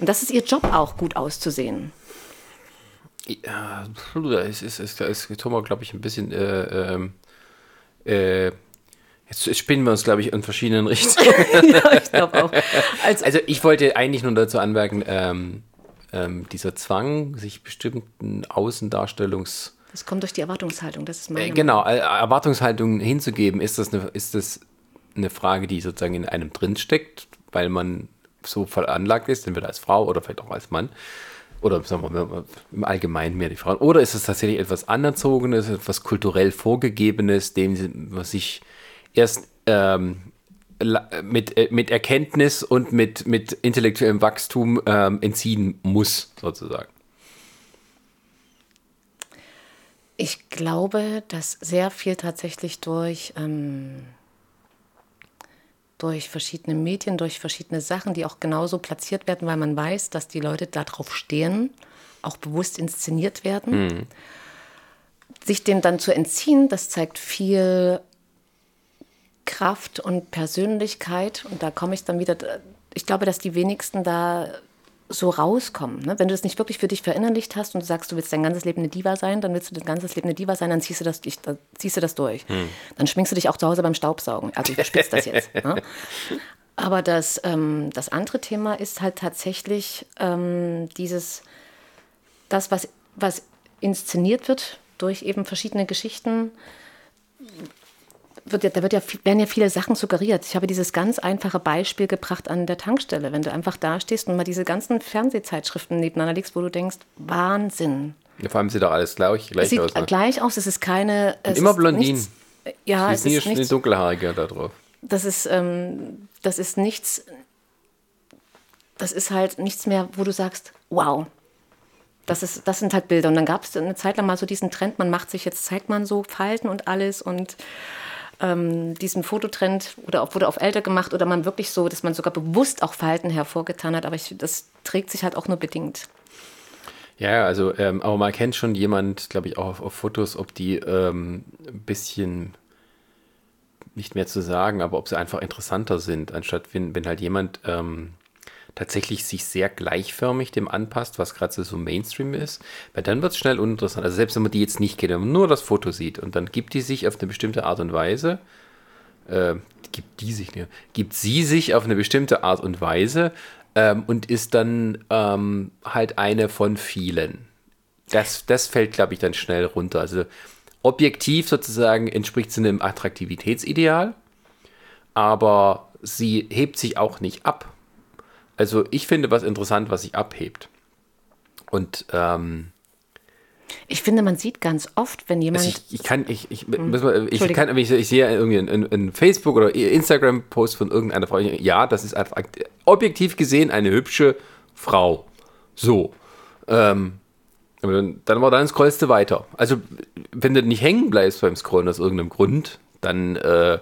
Und das ist ihr Job auch, gut auszusehen. Ja, es ist, es ist, es ist Thomas, glaube ich, ein bisschen äh, ähm, äh, Jetzt spinnen wir uns, glaube ich, in verschiedenen Richtungen. (laughs) ja, ich glaube auch. Also, also, ich wollte eigentlich nur dazu anmerken, ähm, ähm, dieser Zwang, sich bestimmten Außendarstellungs... Das kommt durch die Erwartungshaltung, das ist meine äh, Genau, äh, Erwartungshaltung hinzugeben, ist das, eine, ist das eine Frage, die sozusagen in einem drinsteckt, weil man so veranlagt ist, entweder als Frau oder vielleicht auch als Mann oder sagen wir mal, im Allgemeinen mehr die Frauen. Oder ist es tatsächlich etwas Anerzogenes, etwas kulturell Vorgegebenes, dem man sich erst ähm, mit, äh, mit Erkenntnis und mit, mit intellektuellem Wachstum ähm, entziehen muss, sozusagen? Ich glaube, dass sehr viel tatsächlich durch, ähm, durch verschiedene Medien, durch verschiedene Sachen, die auch genauso platziert werden, weil man weiß, dass die Leute darauf stehen, auch bewusst inszeniert werden. Mhm. Sich dem dann zu entziehen, das zeigt viel Kraft und Persönlichkeit. Und da komme ich dann wieder, ich glaube, dass die wenigsten da so rauskommen. Ne? Wenn du das nicht wirklich für dich verinnerlicht hast und du sagst, du willst dein ganzes Leben eine Diva sein, dann willst du dein ganzes Leben eine Diva sein, dann ziehst du das, dann ziehst du das durch. Hm. Dann schminkst du dich auch zu Hause beim Staubsaugen. Also ich überspitze das jetzt. (laughs) Ne? Aber das, ähm, das andere Thema ist halt tatsächlich ähm, dieses, das, was, was inszeniert wird durch eben verschiedene Geschichten, wird ja, da wird ja, werden ja viele Sachen suggeriert. Ich habe dieses ganz einfache Beispiel gebracht an der Tankstelle, wenn du einfach da stehst und mal diese ganzen Fernsehzeitschriften nebeneinander legst, wo du denkst, Wahnsinn. Ja, vor allem sieht doch alles gleich, gleich sieht aus. Ne? gleich aus, es ist keine. Es immer Blondinen. Ja, es ist nie nichts, dunkelhaarige da drauf. Das ist, ähm, das ist nichts. Das ist halt nichts mehr, wo du sagst, wow, das, ist, das sind halt Bilder. Und dann gab es eine Zeit lang mal so diesen Trend, man macht sich, jetzt zeigt man so Falten und alles und ähm, diesen Fototrend oder auch, wurde auf älter gemacht oder man wirklich so, dass man sogar bewusst auch Falten hervorgetan hat, aber ich, das trägt sich halt auch nur bedingt. Ja, also, ähm, aber man kennt schon jemand, glaube ich, auch auf, auf, Fotos, ob die ähm, ein bisschen nicht mehr zu sagen, aber ob sie einfach interessanter sind, anstatt wenn, wenn halt jemand ähm, tatsächlich sich sehr gleichförmig dem anpasst, was gerade so Mainstream ist, weil dann wird es schnell uninteressant. Also selbst wenn man die jetzt nicht kennt, wenn man nur das Foto sieht und dann gibt die sich auf eine bestimmte Art und Weise, äh, gibt die sich, ne, gibt sie sich auf eine bestimmte Art und Weise ähm, und ist dann ähm, halt eine von vielen. Das, das fällt, glaube ich, dann schnell runter. Also objektiv sozusagen entspricht sie einem Attraktivitätsideal, aber sie hebt sich auch nicht ab also ich finde was interessant, was sich abhebt. Und ähm, ich finde, man sieht ganz oft, wenn jemand. Also ich, ich, kann, ich, ich, hm. ich, ich kann, ich, ich sehe irgendwie einen, Facebook oder Instagram-Post von irgendeiner Frau. Ja, das ist einfach objektiv gesehen eine hübsche Frau. So. Ähm, dann, dann, dann scrollst du weiter. Also, wenn du nicht hängen bleibst beim Scrollen aus irgendeinem Grund, dann äh,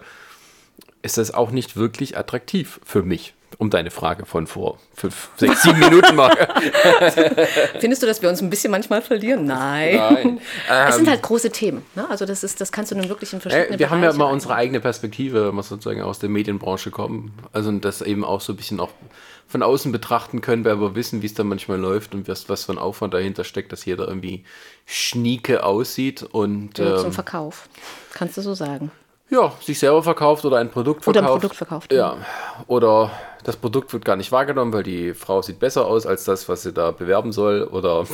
ist das auch nicht wirklich attraktiv für mich. Um deine Frage von vor fünf, sechs, sieben Minuten mal. (laughs) Findest du, dass wir uns ein bisschen manchmal verlieren? Nein. Nein. es sind ähm, halt große Themen. Ne? Also das ist, das kannst du nun wirklich in verschiedenen äh, Wir Bereiche haben ja mal unsere eigene Perspektive, was sozusagen aus der Medienbranche kommen. Also das eben auch so ein bisschen auch von außen betrachten können, weil wir wissen, wie es da manchmal läuft und was, was für ein Aufwand dahinter steckt, dass jeder irgendwie schnieke aussieht und ähm, zum Verkauf. Kannst du so sagen. ja, sich selber verkauft oder ein Produkt verkauft. Oder ein Produkt verkauft. Ja. Oder das Produkt wird gar nicht wahrgenommen, weil die Frau sieht besser aus als das, was sie da bewerben soll. Oder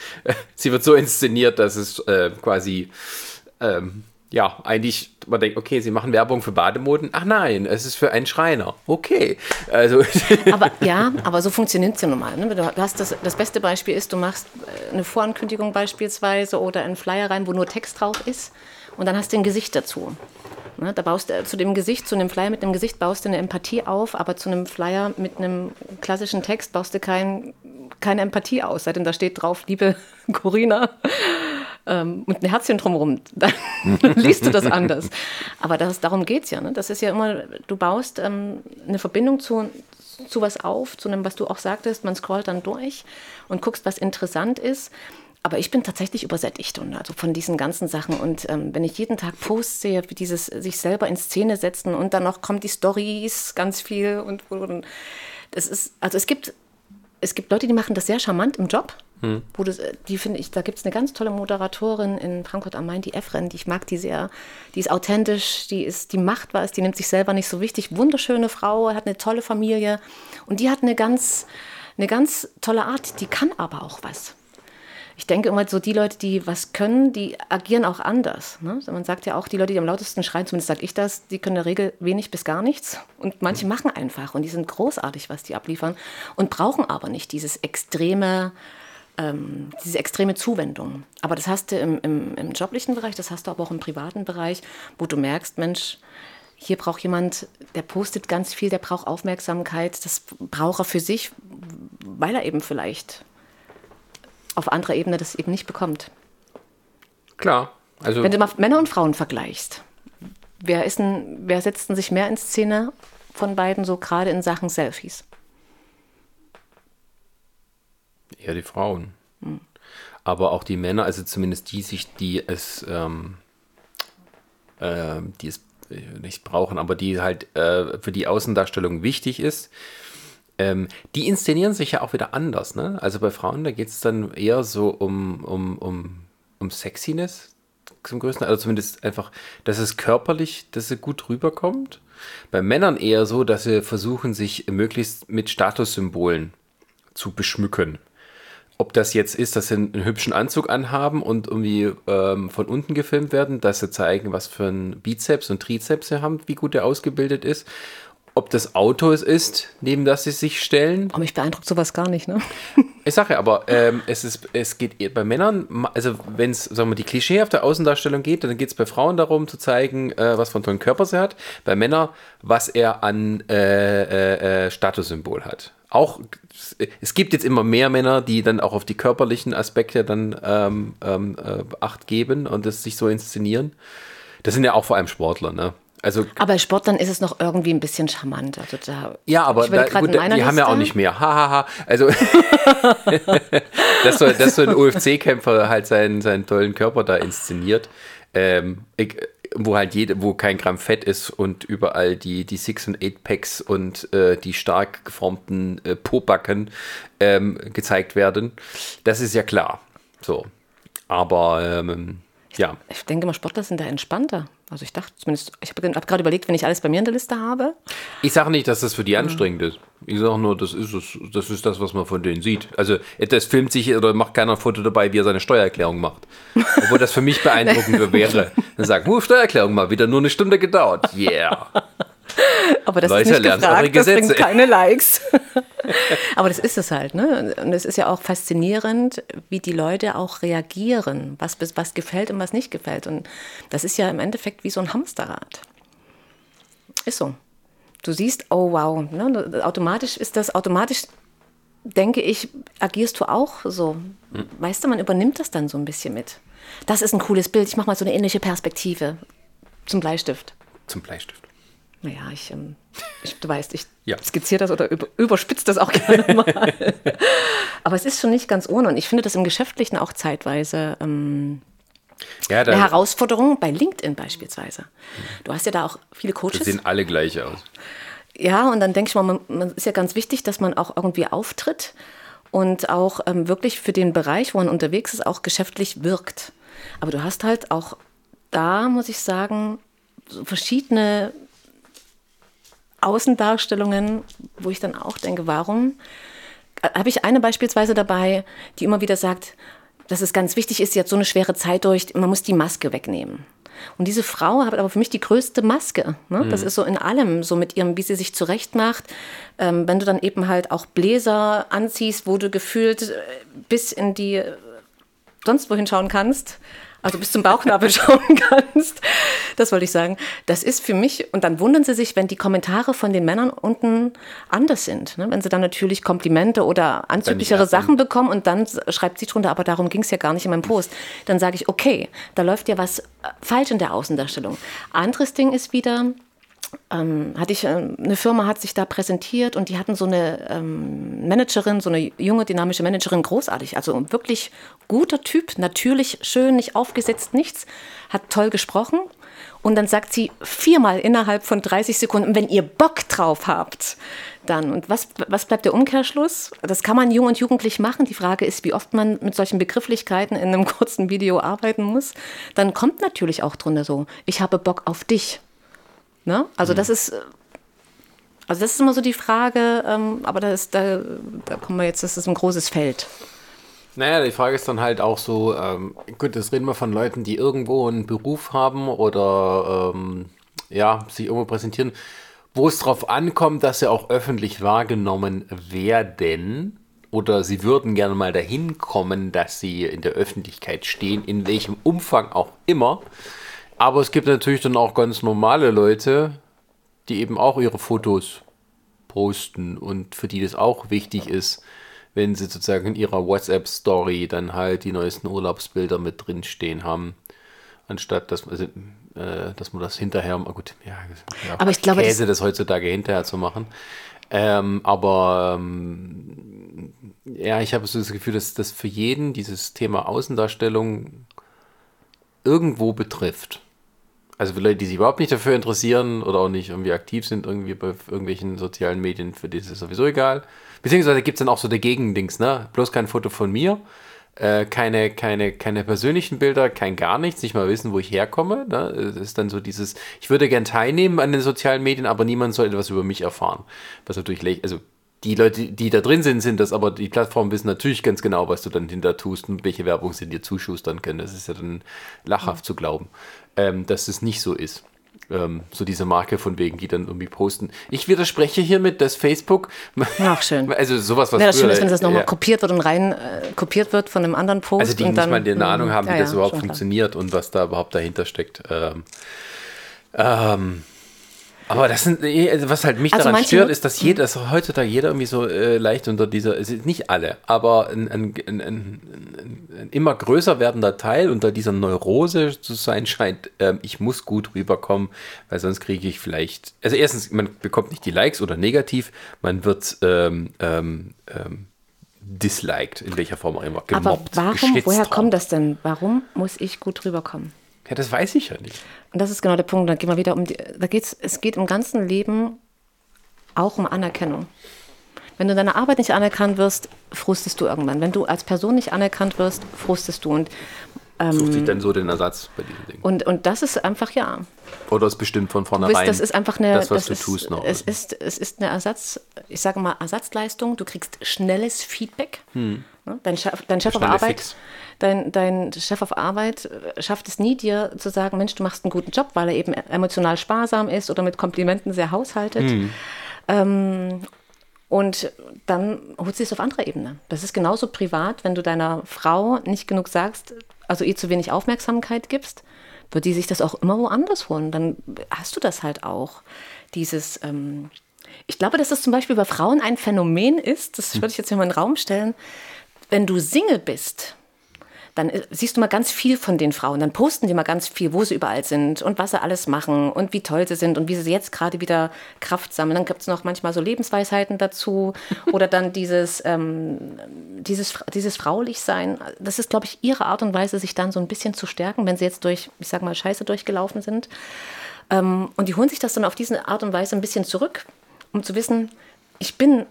(laughs) sie wird so inszeniert, dass es äh, quasi ähm, ja, eigentlich, man denkt, okay, sie machen Werbung für Bademoden. Ach nein, es ist für einen Schreiner. Okay. Also. (laughs) aber ja, aber so funktioniert es ja normal. Ne? Du hast das, das beste Beispiel ist, du machst äh, eine Vorankündigung beispielsweise oder einen Flyer rein, wo nur Text drauf ist und dann hast du ein Gesicht dazu. Ne? Da baust du zu dem Gesicht, zu einem Flyer mit einem Gesicht baust du eine Empathie auf, aber zu einem Flyer mit einem klassischen Text baust du kein, keine Empathie aus, seitdem da steht drauf, liebe (laughs) Corinna ähm, und ein Herzchen drumherum, (laughs) dann liest du das anders. Aber das, darum geht es ja. Ne? Das ist ja immer, du baust ähm, eine Verbindung zu, zu was auf, zu einem, was du auch sagtest, man scrollt dann durch und guckst, was interessant ist. Aber ich bin tatsächlich übersättigt und also von diesen ganzen Sachen. Und ähm, wenn ich jeden Tag Posts sehe, wie dieses sich selber in Szene setzen und dann noch kommen die Stories ganz viel und, und das ist, also es gibt, es gibt Leute, die machen das sehr charmant im Job. Hm. Wo das, die finde ich, da gibt es eine ganz tolle Moderatorin in Frankfurt am Main, die Efren, die ich mag die sehr. Die ist authentisch, die ist, die macht was, die nimmt sich selber nicht so wichtig. Wunderschöne Frau, hat eine tolle Familie und die hat eine ganz, eine ganz tolle Art. Die kann aber auch was. Ich denke immer so, die Leute, die was können, die agieren auch anders. Ne? Man sagt ja auch, die Leute, die am lautesten schreien, zumindest sage ich das, die können in der Regel wenig bis gar nichts. Und manche machen einfach und die sind großartig, was die abliefern und brauchen aber nicht dieses extreme, ähm, diese extreme Zuwendung. Aber das hast du im, im, im joblichen Bereich, das hast du aber auch im privaten Bereich, wo du merkst, Mensch, hier braucht jemand, der postet ganz viel, der braucht Aufmerksamkeit, das braucht er für sich, weil er eben vielleicht auf anderer Ebene das eben nicht bekommt. Klar. Also Wenn du mal Männer und Frauen vergleichst, wer, ist denn, wer setzt denn sich mehr in Szene von beiden, so gerade in Sachen Selfies? Eher die Frauen. Hm. Aber auch die Männer, also zumindest die sich, die es, ähm, äh, die es nicht brauchen, aber die halt äh, für die Außendarstellung wichtig ist, ähm, die inszenieren sich ja auch wieder anders. Ne? Also bei Frauen, da geht es dann eher so um, um, um, um Sexiness zum größten, also zumindest einfach, dass es körperlich, dass es gut rüberkommt. Bei Männern eher so, dass sie versuchen, sich möglichst mit Statussymbolen zu beschmücken ob das jetzt ist, dass sie einen hübschen Anzug anhaben und irgendwie ähm, von unten gefilmt werden, dass sie zeigen, was für ein Bizeps und Trizeps sie haben, wie gut der ausgebildet ist. Ob das Auto es ist, neben das sie sich stellen. Aber mich beeindruckt sowas gar nicht, ne? (laughs) Ich sage ja, aber ähm, es, ist, es geht bei Männern, also wenn es, sagen wir, die Klischee auf der Außendarstellung geht, dann geht es bei Frauen darum zu zeigen, äh, was für einen tollen Körper sie hat. Bei Männern, was er an äh, äh, äh Statussymbol hat auch, es gibt jetzt immer mehr Männer, die dann auch auf die körperlichen Aspekte dann ähm, ähm, äh, Acht geben und das sich so inszenieren. Das sind ja auch vor allem Sportler, ne? Also, aber Sportlern ist es noch irgendwie ein bisschen charmant. Also da, ja, aber da, gut, die Liste. haben ja auch nicht mehr. Hahaha. Ha, ha. Also, (laughs) dass, so, dass so ein UFC-Kämpfer halt seinen, seinen tollen Körper da inszeniert. Ähm, ich, wo halt jede, wo kein Gramm Fett ist und überall die, die Six- und Eight-Packs und äh, die stark geformten äh, Pobacken ähm, gezeigt werden. Das ist ja klar. So. Aber ähm, ja. Ich denke mal, Sportler sind da entspannter. Also ich dachte zumindest, ich habe hab gerade überlegt, wenn ich alles bei mir in der Liste habe. Ich sage nicht, dass das für die anstrengend ist. Ich sage nur, das ist, das, das ist das, was man von denen sieht. Also das filmt sich oder macht keiner ein Foto dabei, wie er seine Steuererklärung macht. Obwohl das für mich beeindruckend (laughs) wäre. Dann sagt, Steuererklärung mal, wieder nur eine Stunde gedauert. Yeah. (laughs) Aber das Leute, ist nicht gefragt, das bringt keine Likes. (laughs) Aber das ist es halt. Ne? Und es ist ja auch faszinierend, wie die Leute auch reagieren, was, was gefällt und was nicht gefällt. Und das ist ja im Endeffekt wie so ein Hamsterrad. Ist so. Du siehst, oh wow, ne? automatisch ist das, automatisch denke ich, agierst du auch so. Hm. Weißt du, man übernimmt das dann so ein bisschen mit. Das ist ein cooles Bild, ich mache mal so eine ähnliche Perspektive zum Bleistift. Zum Bleistift. Naja, ich, ähm, ich, du weißt, ich ja. skizziere das oder über, überspitze das auch (laughs) gerne mal. Aber es ist schon nicht ganz ohne und ich finde das im Geschäftlichen auch zeitweise ähm, ja, eine Herausforderung bei LinkedIn beispielsweise. Du hast ja da auch viele Coaches. Die sehen alle gleich aus. Ja, und dann denke ich mal, man, man, ist ja ganz wichtig, dass man auch irgendwie auftritt und auch ähm, wirklich für den Bereich, wo man unterwegs ist, auch geschäftlich wirkt. Aber du hast halt auch da, muss ich sagen, so verschiedene Außendarstellungen, wo ich dann auch denke, warum? Äh, habe ich eine beispielsweise dabei, die immer wieder sagt, dass es ganz wichtig ist, sie hat so eine schwere Zeit durch, man muss die Maske wegnehmen. Und diese Frau hat aber für mich die größte Maske. Ne? Mhm. Das ist so in allem, so mit ihrem, wie sie sich zurechtmacht. Ähm, wenn du dann eben halt auch Bläser anziehst, wo du gefühlt äh, bis in die äh, sonst wohin schauen kannst, also bis zum Bauchnabel (laughs) schauen kannst. Das wollte ich sagen. Das ist für mich, und dann wundern sie sich, wenn die Kommentare von den Männern unten anders sind. Ne? Wenn sie dann natürlich Komplimente oder anzüglichere Sachen bekommen und dann schreibt sie drunter, aber darum ging es ja gar nicht in meinem Post. Dann sage ich, okay, da läuft ja was äh, falsch in der Außendarstellung. Anderes Ding ist wieder, ähm, hatte ich, äh, eine Firma hat sich da präsentiert und die hatten so eine ähm, Managerin, so eine junge, dynamische Managerin, großartig. Also wirklich guter Typ, natürlich schön, nicht aufgesetzt, nichts, hat toll gesprochen. Und dann sagt sie viermal innerhalb von 30 Sekunden, wenn ihr Bock drauf habt, dann. Und was, was bleibt der Umkehrschluss? Das kann man jung und jugendlich machen. Die Frage ist, wie oft man mit solchen Begrifflichkeiten in einem (laughs) kurzen Video arbeiten muss. Dann kommt natürlich auch drunter so, ich habe Bock auf dich. Ne? Also mhm. das ist, also das ist immer so die Frage, ähm, aber da, ist, da, da kommen wir jetzt, das ist ein großes Feld. Naja, die Frage ist dann halt auch so, ähm, gut, das reden wir von Leuten, die irgendwo einen Beruf haben oder ähm, ja, sich irgendwo präsentieren, wo es darauf ankommt, dass sie auch öffentlich wahrgenommen werden oder sie würden gerne mal dahin kommen, dass sie in der Öffentlichkeit stehen, in welchem Umfang auch immer. Aber es gibt natürlich dann auch ganz normale Leute, die eben auch ihre Fotos posten und für die das auch wichtig ist, wenn sie sozusagen in ihrer WhatsApp-Story dann halt die neuesten Urlaubsbilder mit drin stehen haben, anstatt dass, also, äh, dass man das hinterher, oh gut, ja, ja aber ich glaube, Käse, das, das heutzutage hinterher zu machen. Ähm, aber ähm, ja, ich habe so das Gefühl, dass das für jeden dieses Thema Außendarstellung irgendwo betrifft also für Leute, die sich überhaupt nicht dafür interessieren oder auch nicht irgendwie aktiv sind, irgendwie bei irgendwelchen sozialen Medien, für die ist es sowieso egal. Beziehungsweise gibt es dann auch so dagegen Dings, ne? Bloß kein Foto von mir, äh, keine, keine, keine persönlichen Bilder, kein gar nichts, nicht mal wissen, wo ich herkomme. Ne? Das ist dann so dieses, ich würde gern teilnehmen an den sozialen Medien, aber niemand soll etwas über mich erfahren. Was natürlich, also die Leute, die da drin sind, sind das, aber die Plattformen wissen natürlich ganz genau, was du dann hinter tust und welche Werbung sie dir zuschustern können. Das ist ja dann lachhaft mhm. zu glauben ähm, dass es nicht so ist. Ähm, so diese Marke von wegen, die dann irgendwie posten. Ich widerspreche hiermit, dass Facebook. Ach, schön. (laughs) Also sowas, was. Ja, das Schöne ist, wenn das nochmal ja. kopiert wird und rein äh, kopiert wird von einem anderen Post. Also die und nicht mal eine Ahnung haben, wie ja, das überhaupt funktioniert klar. und was da überhaupt dahinter steckt. Ähm, ähm, aber das sind, eh, also was halt mich also daran stört, ist, dass jeder, dass heutzutage jeder irgendwie so äh, leicht unter dieser, nicht alle, aber ein, ein, ein, ein, immer größer werdender Teil unter dieser Neurose zu sein scheint, ähm, ich muss gut rüberkommen, weil sonst kriege ich vielleicht, also erstens, man bekommt nicht die Likes oder negativ, man wird ähm, ähm, ähm disliked, in welcher Form auch immer, gemobbt, Aber warum, woher kommt das denn? Warum muss ich gut rüberkommen? Ja, das weiß ich ja nicht. Und das ist genau der Punkt. Da gehen wir wieder um die, da geht's, es geht im ganzen Leben auch um Anerkennung. Wenn du in deiner Arbeit nicht anerkannt wirst, frustest du irgendwann. Wenn du als Person nicht anerkannt wirst, frustest du. Und ähm, Sucht sich dann so den Ersatz bei diesen Dingen. Und, und das ist einfach, ja. Oder ist bestimmt von vornherein. Bist, das ist einfach eine. Das, was das du ist, tust noch. Es ist, es ist eine Ersatz, ich sage mal Ersatzleistung. Du kriegst schnelles Feedback. Hm. Dein Chef, dein Chef auf Arbeit. Dein, dein Chef auf Arbeit schafft es nie, dir zu sagen, Mensch, du machst einen guten Job, weil er eben emotional sparsam ist oder mit Komplimenten sehr haushaltet. Hm. Ähm, und dann holt sie es auf andere Ebene. Das ist genauso privat, wenn du deiner Frau nicht genug sagst, also ihr zu wenig Aufmerksamkeit gibst, wird die sich das auch immer woanders holen. Dann hast du das halt auch. Dieses, ähm ich glaube, dass das zum Beispiel bei Frauen ein Phänomen ist, das würde ich jetzt hier mal in den Raum stellen, wenn du Single bist, dann äh, siehst du mal ganz viel von den Frauen. Dann posten die mal ganz viel, wo sie überall sind und was sie alles machen und wie toll sie sind und wie sie jetzt gerade wieder Kraft sammeln. Dann gibt es noch manchmal so Lebensweisheiten dazu (laughs) oder dann dieses, ähm, dieses, dieses Fraulichsein. Das ist, glaube ich, ihre Art und Weise, sich dann so ein bisschen zu stärken, wenn sie jetzt durch, ich sag mal, Scheiße durchgelaufen sind. Ähm, und die holen sich das dann auf diese Art und Weise ein bisschen zurück, um zu wissen, ich bin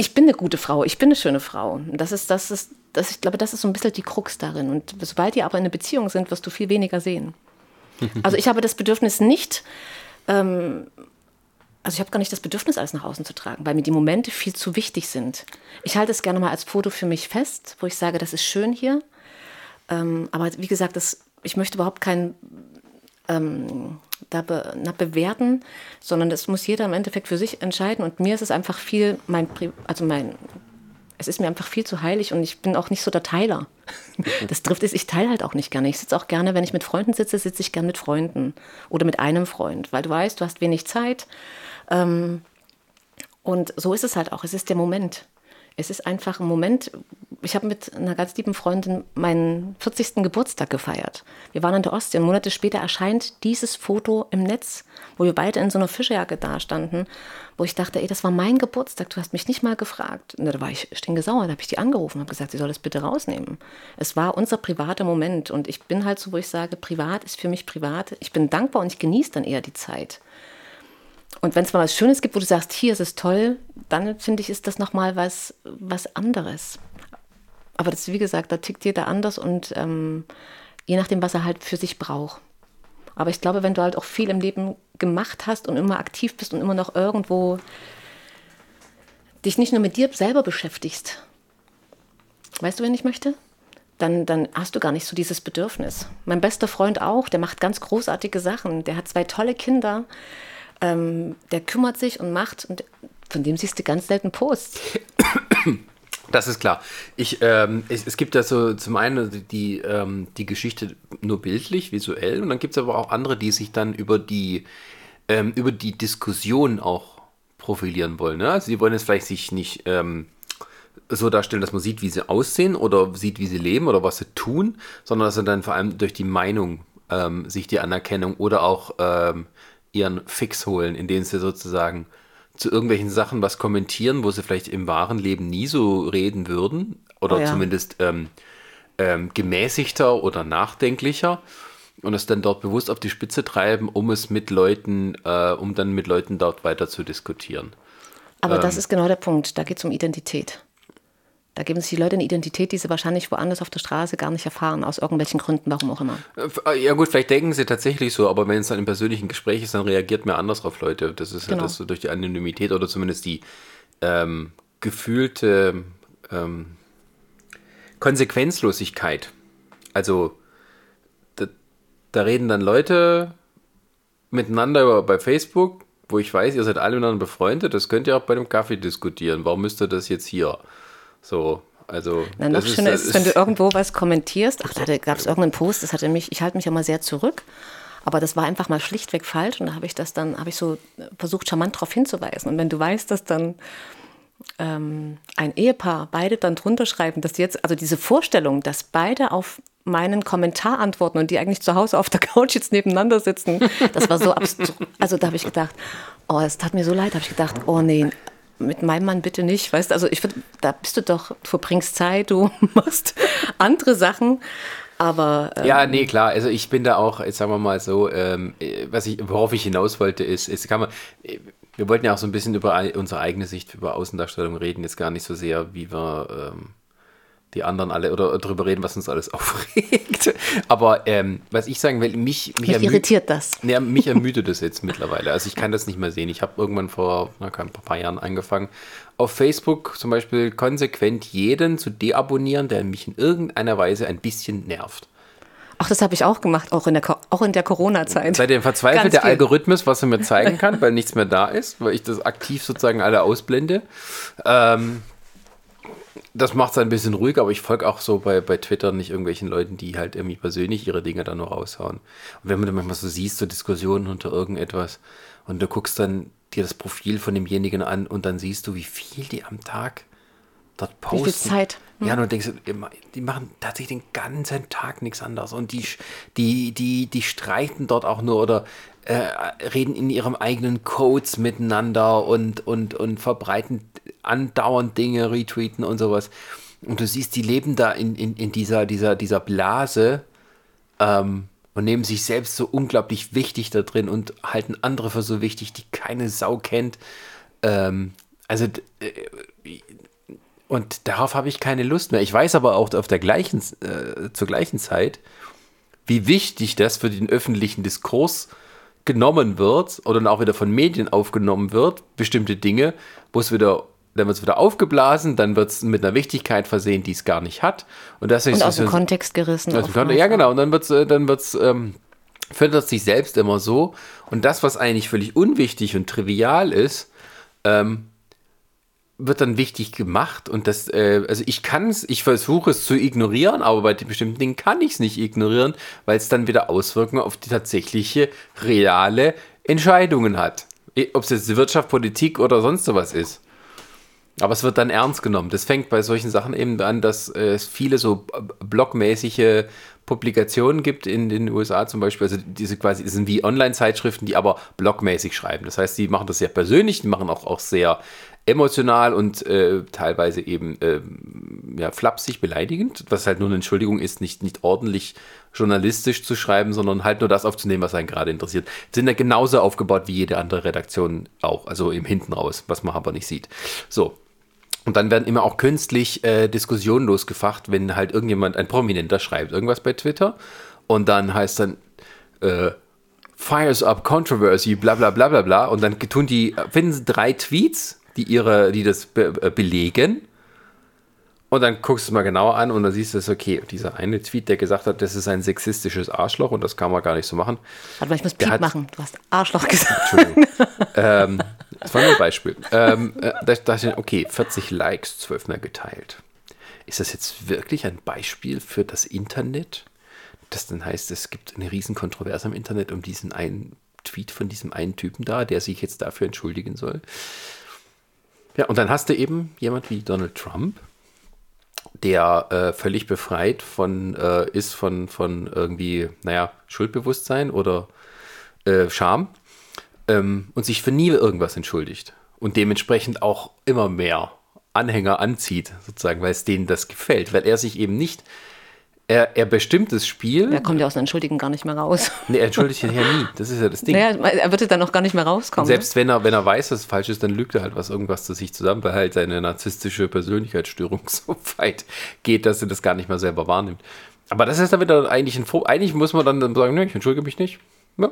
ich bin eine gute Frau, ich bin eine schöne Frau. Das ist, das ist das, ich glaube, das ist so ein bisschen die Krux darin. Und sobald die aber in einer Beziehung sind, wirst du viel weniger sehen. (laughs) Also ich habe das Bedürfnis nicht, ähm, also ich habe gar nicht das Bedürfnis, alles nach außen zu tragen, weil mir die Momente viel zu wichtig sind. Ich halte es gerne mal als Foto für mich fest, wo ich sage, das ist schön hier. Ähm, aber wie gesagt, das, ich möchte überhaupt kein ähm, da be, na, bewerten, sondern das muss jeder im Endeffekt für sich entscheiden. Und mir ist es einfach viel, mein, also mein, es ist mir einfach viel zu heilig und ich bin auch nicht so der Teiler. (laughs) Das trifft es, ich teile halt auch nicht gerne. Ich sitze auch gerne, wenn ich mit Freunden sitze, sitze ich gerne mit Freunden oder mit einem Freund, weil du weißt, du hast wenig Zeit. Ähm, und so ist es halt auch. Es ist der Moment. Es ist einfach ein Moment. Ich habe mit einer ganz lieben Freundin meinen 40. Geburtstag gefeiert. Wir waren in der Ostsee und Monate später erscheint dieses Foto im Netz, wo wir beide in so einer Fischejacke dastanden, wo ich dachte, ey, das war mein Geburtstag, du hast mich nicht mal gefragt. Und da war ich stinkesauer, da habe ich die angerufen und habe gesagt, sie soll das bitte rausnehmen. Es war unser privater Moment und ich bin halt so, wo ich sage, privat ist für mich privat. Ich bin dankbar und ich genieße dann eher die Zeit. Und wenn es mal was Schönes gibt, wo du sagst, hier ist es toll, dann finde ich, ist das nochmal was, was anderes. Aber das, wie gesagt, da tickt jeder anders und ähm, je nachdem, was er halt für sich braucht. Aber ich glaube, wenn du halt auch viel im Leben gemacht hast und immer aktiv bist und immer noch irgendwo dich nicht nur mit dir selber beschäftigst, weißt du, wen ich möchte? Dann, dann hast du gar nicht so dieses Bedürfnis. Mein bester Freund auch, der macht ganz großartige Sachen. Der hat zwei tolle Kinder ähm, der kümmert sich und macht und von dem siehst du ganz selten Posts. (coughs) Das ist klar. Ich, ähm, es, es, gibt ja so zum einen die, ähm, die Geschichte nur bildlich, visuell, und dann gibt es aber auch andere, die sich dann über die, ähm, über die Diskussion auch profilieren wollen. Ne? Also die wollen jetzt vielleicht sich nicht ähm, so darstellen, dass man sieht, wie sie aussehen oder sieht, wie sie leben oder was sie tun, sondern dass sie dann vor allem durch die Meinung ähm, sich die Anerkennung oder auch ähm, ihren Fix holen, indem sie sozusagen zu irgendwelchen Sachen was kommentieren, wo sie vielleicht im wahren Leben nie so reden würden oder oh ja. zumindest ähm, ähm, gemäßigter oder nachdenklicher und es dann dort bewusst auf die Spitze treiben, um es mit Leuten, äh, um dann mit Leuten dort weiter zu diskutieren. Aber ähm, das ist genau der Punkt. Da geht es um Identität. Da geben sich die Leute eine Identität, die sie wahrscheinlich woanders auf der Straße gar nicht erfahren, aus irgendwelchen Gründen, warum auch immer. Äh, ja gut, vielleicht denken sie tatsächlich so, aber wenn es dann im persönlichen Gespräch ist, dann reagiert man anders auf Leute. Das ist genau. ja das so durch die Anonymität oder zumindest die ähm, gefühlte ähm, Konsequenzlosigkeit. Also da, da, reden dann Leute miteinander bei Facebook, wo ich weiß, ihr seid alle miteinander befreundet, das könnt ihr auch bei dem Kaffee diskutieren. Warum müsst ihr das jetzt hier? So, also. Na, noch schöner ist, ist, wenn du irgendwo was kommentierst. Ach, (laughs) da gab es irgendeinen Post, das hatte mich, ich halte mich immer sehr zurück. Aber das war einfach mal schlichtweg falsch und da habe ich das dann, habe ich so versucht, charmant darauf hinzuweisen. Und wenn du weißt, dass dann ähm, ein Ehepaar beide dann drunter schreiben, dass jetzt, also diese Vorstellung, dass beide auf meinen Kommentar antworten und die eigentlich zu Hause auf der (laughs) Couch jetzt nebeneinander sitzen, das war so absurd. Also da habe ich gedacht, oh, es tat mir so leid, habe ich gedacht, oh nee, mit meinem Mann bitte nicht, weißt also ich da bist du doch, du verbringst Zeit, du (laughs) machst andere Sachen. Aber ähm, ja, nee, klar. Also ich bin da auch, jetzt sagen wir mal so, ähm, was ich, worauf ich hinaus wollte, ist, ist kann man, wir wollten ja auch so ein bisschen über unsere eigene Sicht über Außendarstellung reden, jetzt gar nicht so sehr, wie wir ähm, die anderen alle oder darüber reden, was uns alles (laughs) aufregt. Aber ähm, was ich sagen will, mich, mich, mich irritiert das. Ja, mich (laughs) ermüdet das jetzt mittlerweile. Also ich kann das nicht mehr sehen. Ich habe irgendwann vor na, ein paar Jahren angefangen, auf Facebook zum Beispiel konsequent jeden zu deabonnieren, der mich in irgendeiner Weise ein bisschen nervt. Ach, das habe ich auch gemacht, auch in der, auch in der Corona-Zeit. Seitdem verzweifelt der Algorithmus, was er mir zeigen (laughs) kann, weil nichts mehr da ist, weil ich das aktiv sozusagen alle ausblende. Ähm, das macht es ein bisschen ruhig, aber ich folge auch so bei, bei Twitter nicht irgendwelchen Leuten, die halt irgendwie persönlich ihre Dinge da nur raushauen. Und wenn man dann manchmal so siehst, so Diskussionen unter irgendetwas und du guckst dann dir das Profil von demjenigen an und dann siehst du, wie viel die am Tag dort posten. Wie viel Zeit? Hm. Ja, und du denkst, die machen tatsächlich den ganzen Tag nichts anderes und die, die, die, die streiten dort auch nur oder äh, reden in ihrem eigenen Codes miteinander und, und, und verbreiten andauernd Dinge, retweeten und sowas. Und du siehst, die leben da in, in, in dieser, dieser, dieser Blase ähm, und nehmen sich selbst so unglaublich wichtig da drin und halten andere für so wichtig, die keine Sau kennt. Ähm, also, äh, und darauf habe ich keine Lust mehr. Ich weiß aber auch auf der gleichen, äh, zur gleichen Zeit, wie wichtig das für den öffentlichen Diskurs genommen wird oder dann auch wieder von Medien aufgenommen wird, bestimmte Dinge, wo es wieder dann wird es wieder aufgeblasen, dann wird es mit einer Wichtigkeit versehen, die es gar nicht hat. Und, das Und ist aus dem Kontext gerissen. aus dem Kontext, ja, genau. Und dann wird's, äh, dann wird's, ähm, fördert sich selbst immer so. Und das, was eigentlich völlig unwichtig und trivial ist, ähm, wird dann wichtig gemacht. Und das, äh, also ich kann es, ich versuche es zu ignorieren, aber bei den bestimmten Dingen kann ich es nicht ignorieren, weil es dann wieder Auswirkungen auf die tatsächliche, reale Entscheidungen hat. Ob es jetzt Wirtschaft, Politik oder sonst sowas ist. Aber es wird dann ernst genommen. Das fängt bei solchen Sachen eben an, dass äh, es viele so blockmäßige Publikationen gibt in den USA zum Beispiel. Also diese quasi, sind wie Online-Zeitschriften, die aber blockmäßig schreiben. Das heißt, die machen das sehr persönlich, die machen auch, auch sehr emotional und äh, teilweise eben ähm, ja, flapsig beleidigend, was halt nur eine Entschuldigung ist, nicht, nicht ordentlich journalistisch zu schreiben, sondern halt nur das aufzunehmen, was einen gerade interessiert. Sind ja genauso aufgebaut wie jede andere Redaktion auch, also im Hinten raus, was man aber nicht sieht. So, und dann werden immer auch künstlich äh, Diskussionen losgefacht, wenn halt irgendjemand, ein Prominenter schreibt irgendwas bei Twitter und dann heißt dann äh, Fires up Controversy, bla bla bla bla bla. Und dann tun die, finden sie drei Tweets, die ihre, die das be äh, belegen und dann guckst du es mal genauer an und dann siehst du es, okay, dieser eine Tweet, der gesagt hat, das ist ein sexistisches Arschloch und das kann man gar nicht so machen. Warte mal, ich muss Piep hat- machen. Du hast Arschloch gesagt. Entschuldigung. (laughs) ähm, das war nur ein Beispiel. Ähm, äh, da dachte ich, okay, 40 Likes, 12 mehr geteilt. Ist das jetzt wirklich ein Beispiel für das Internet? Das dann heißt, es gibt eine riesen Kontroverse im Internet um diesen einen Tweet von diesem einen Typen da, der sich jetzt dafür entschuldigen soll. Ja, und dann hast du eben jemand wie Donald Trump, der äh, völlig befreit von äh, ist von, von irgendwie, naja, Schuldbewusstsein oder äh, Scham ähm, und sich für nie irgendwas entschuldigt und dementsprechend auch immer mehr Anhänger anzieht, sozusagen, weil es denen das gefällt, weil er sich eben nicht, er, er bestimmt das Spiel, Er kommt ja aus dem Entschuldigen gar nicht mehr raus. nee, er entschuldigt sich ja nie, das ist ja das Ding. Naja, er wird dann noch gar nicht mehr rauskommen. Selbst wenn er, wenn er weiß, dass es falsch ist, dann lügt er halt was irgendwas zu sich zusammen, weil halt seine narzisstische Persönlichkeitsstörung (laughs) so weit geht, dass er das gar nicht mehr selber wahrnimmt. Aber das ist dann wieder eigentlich ein Vor Eigentlich muss man dann sagen, ne, ich entschuldige mich nicht. Ja,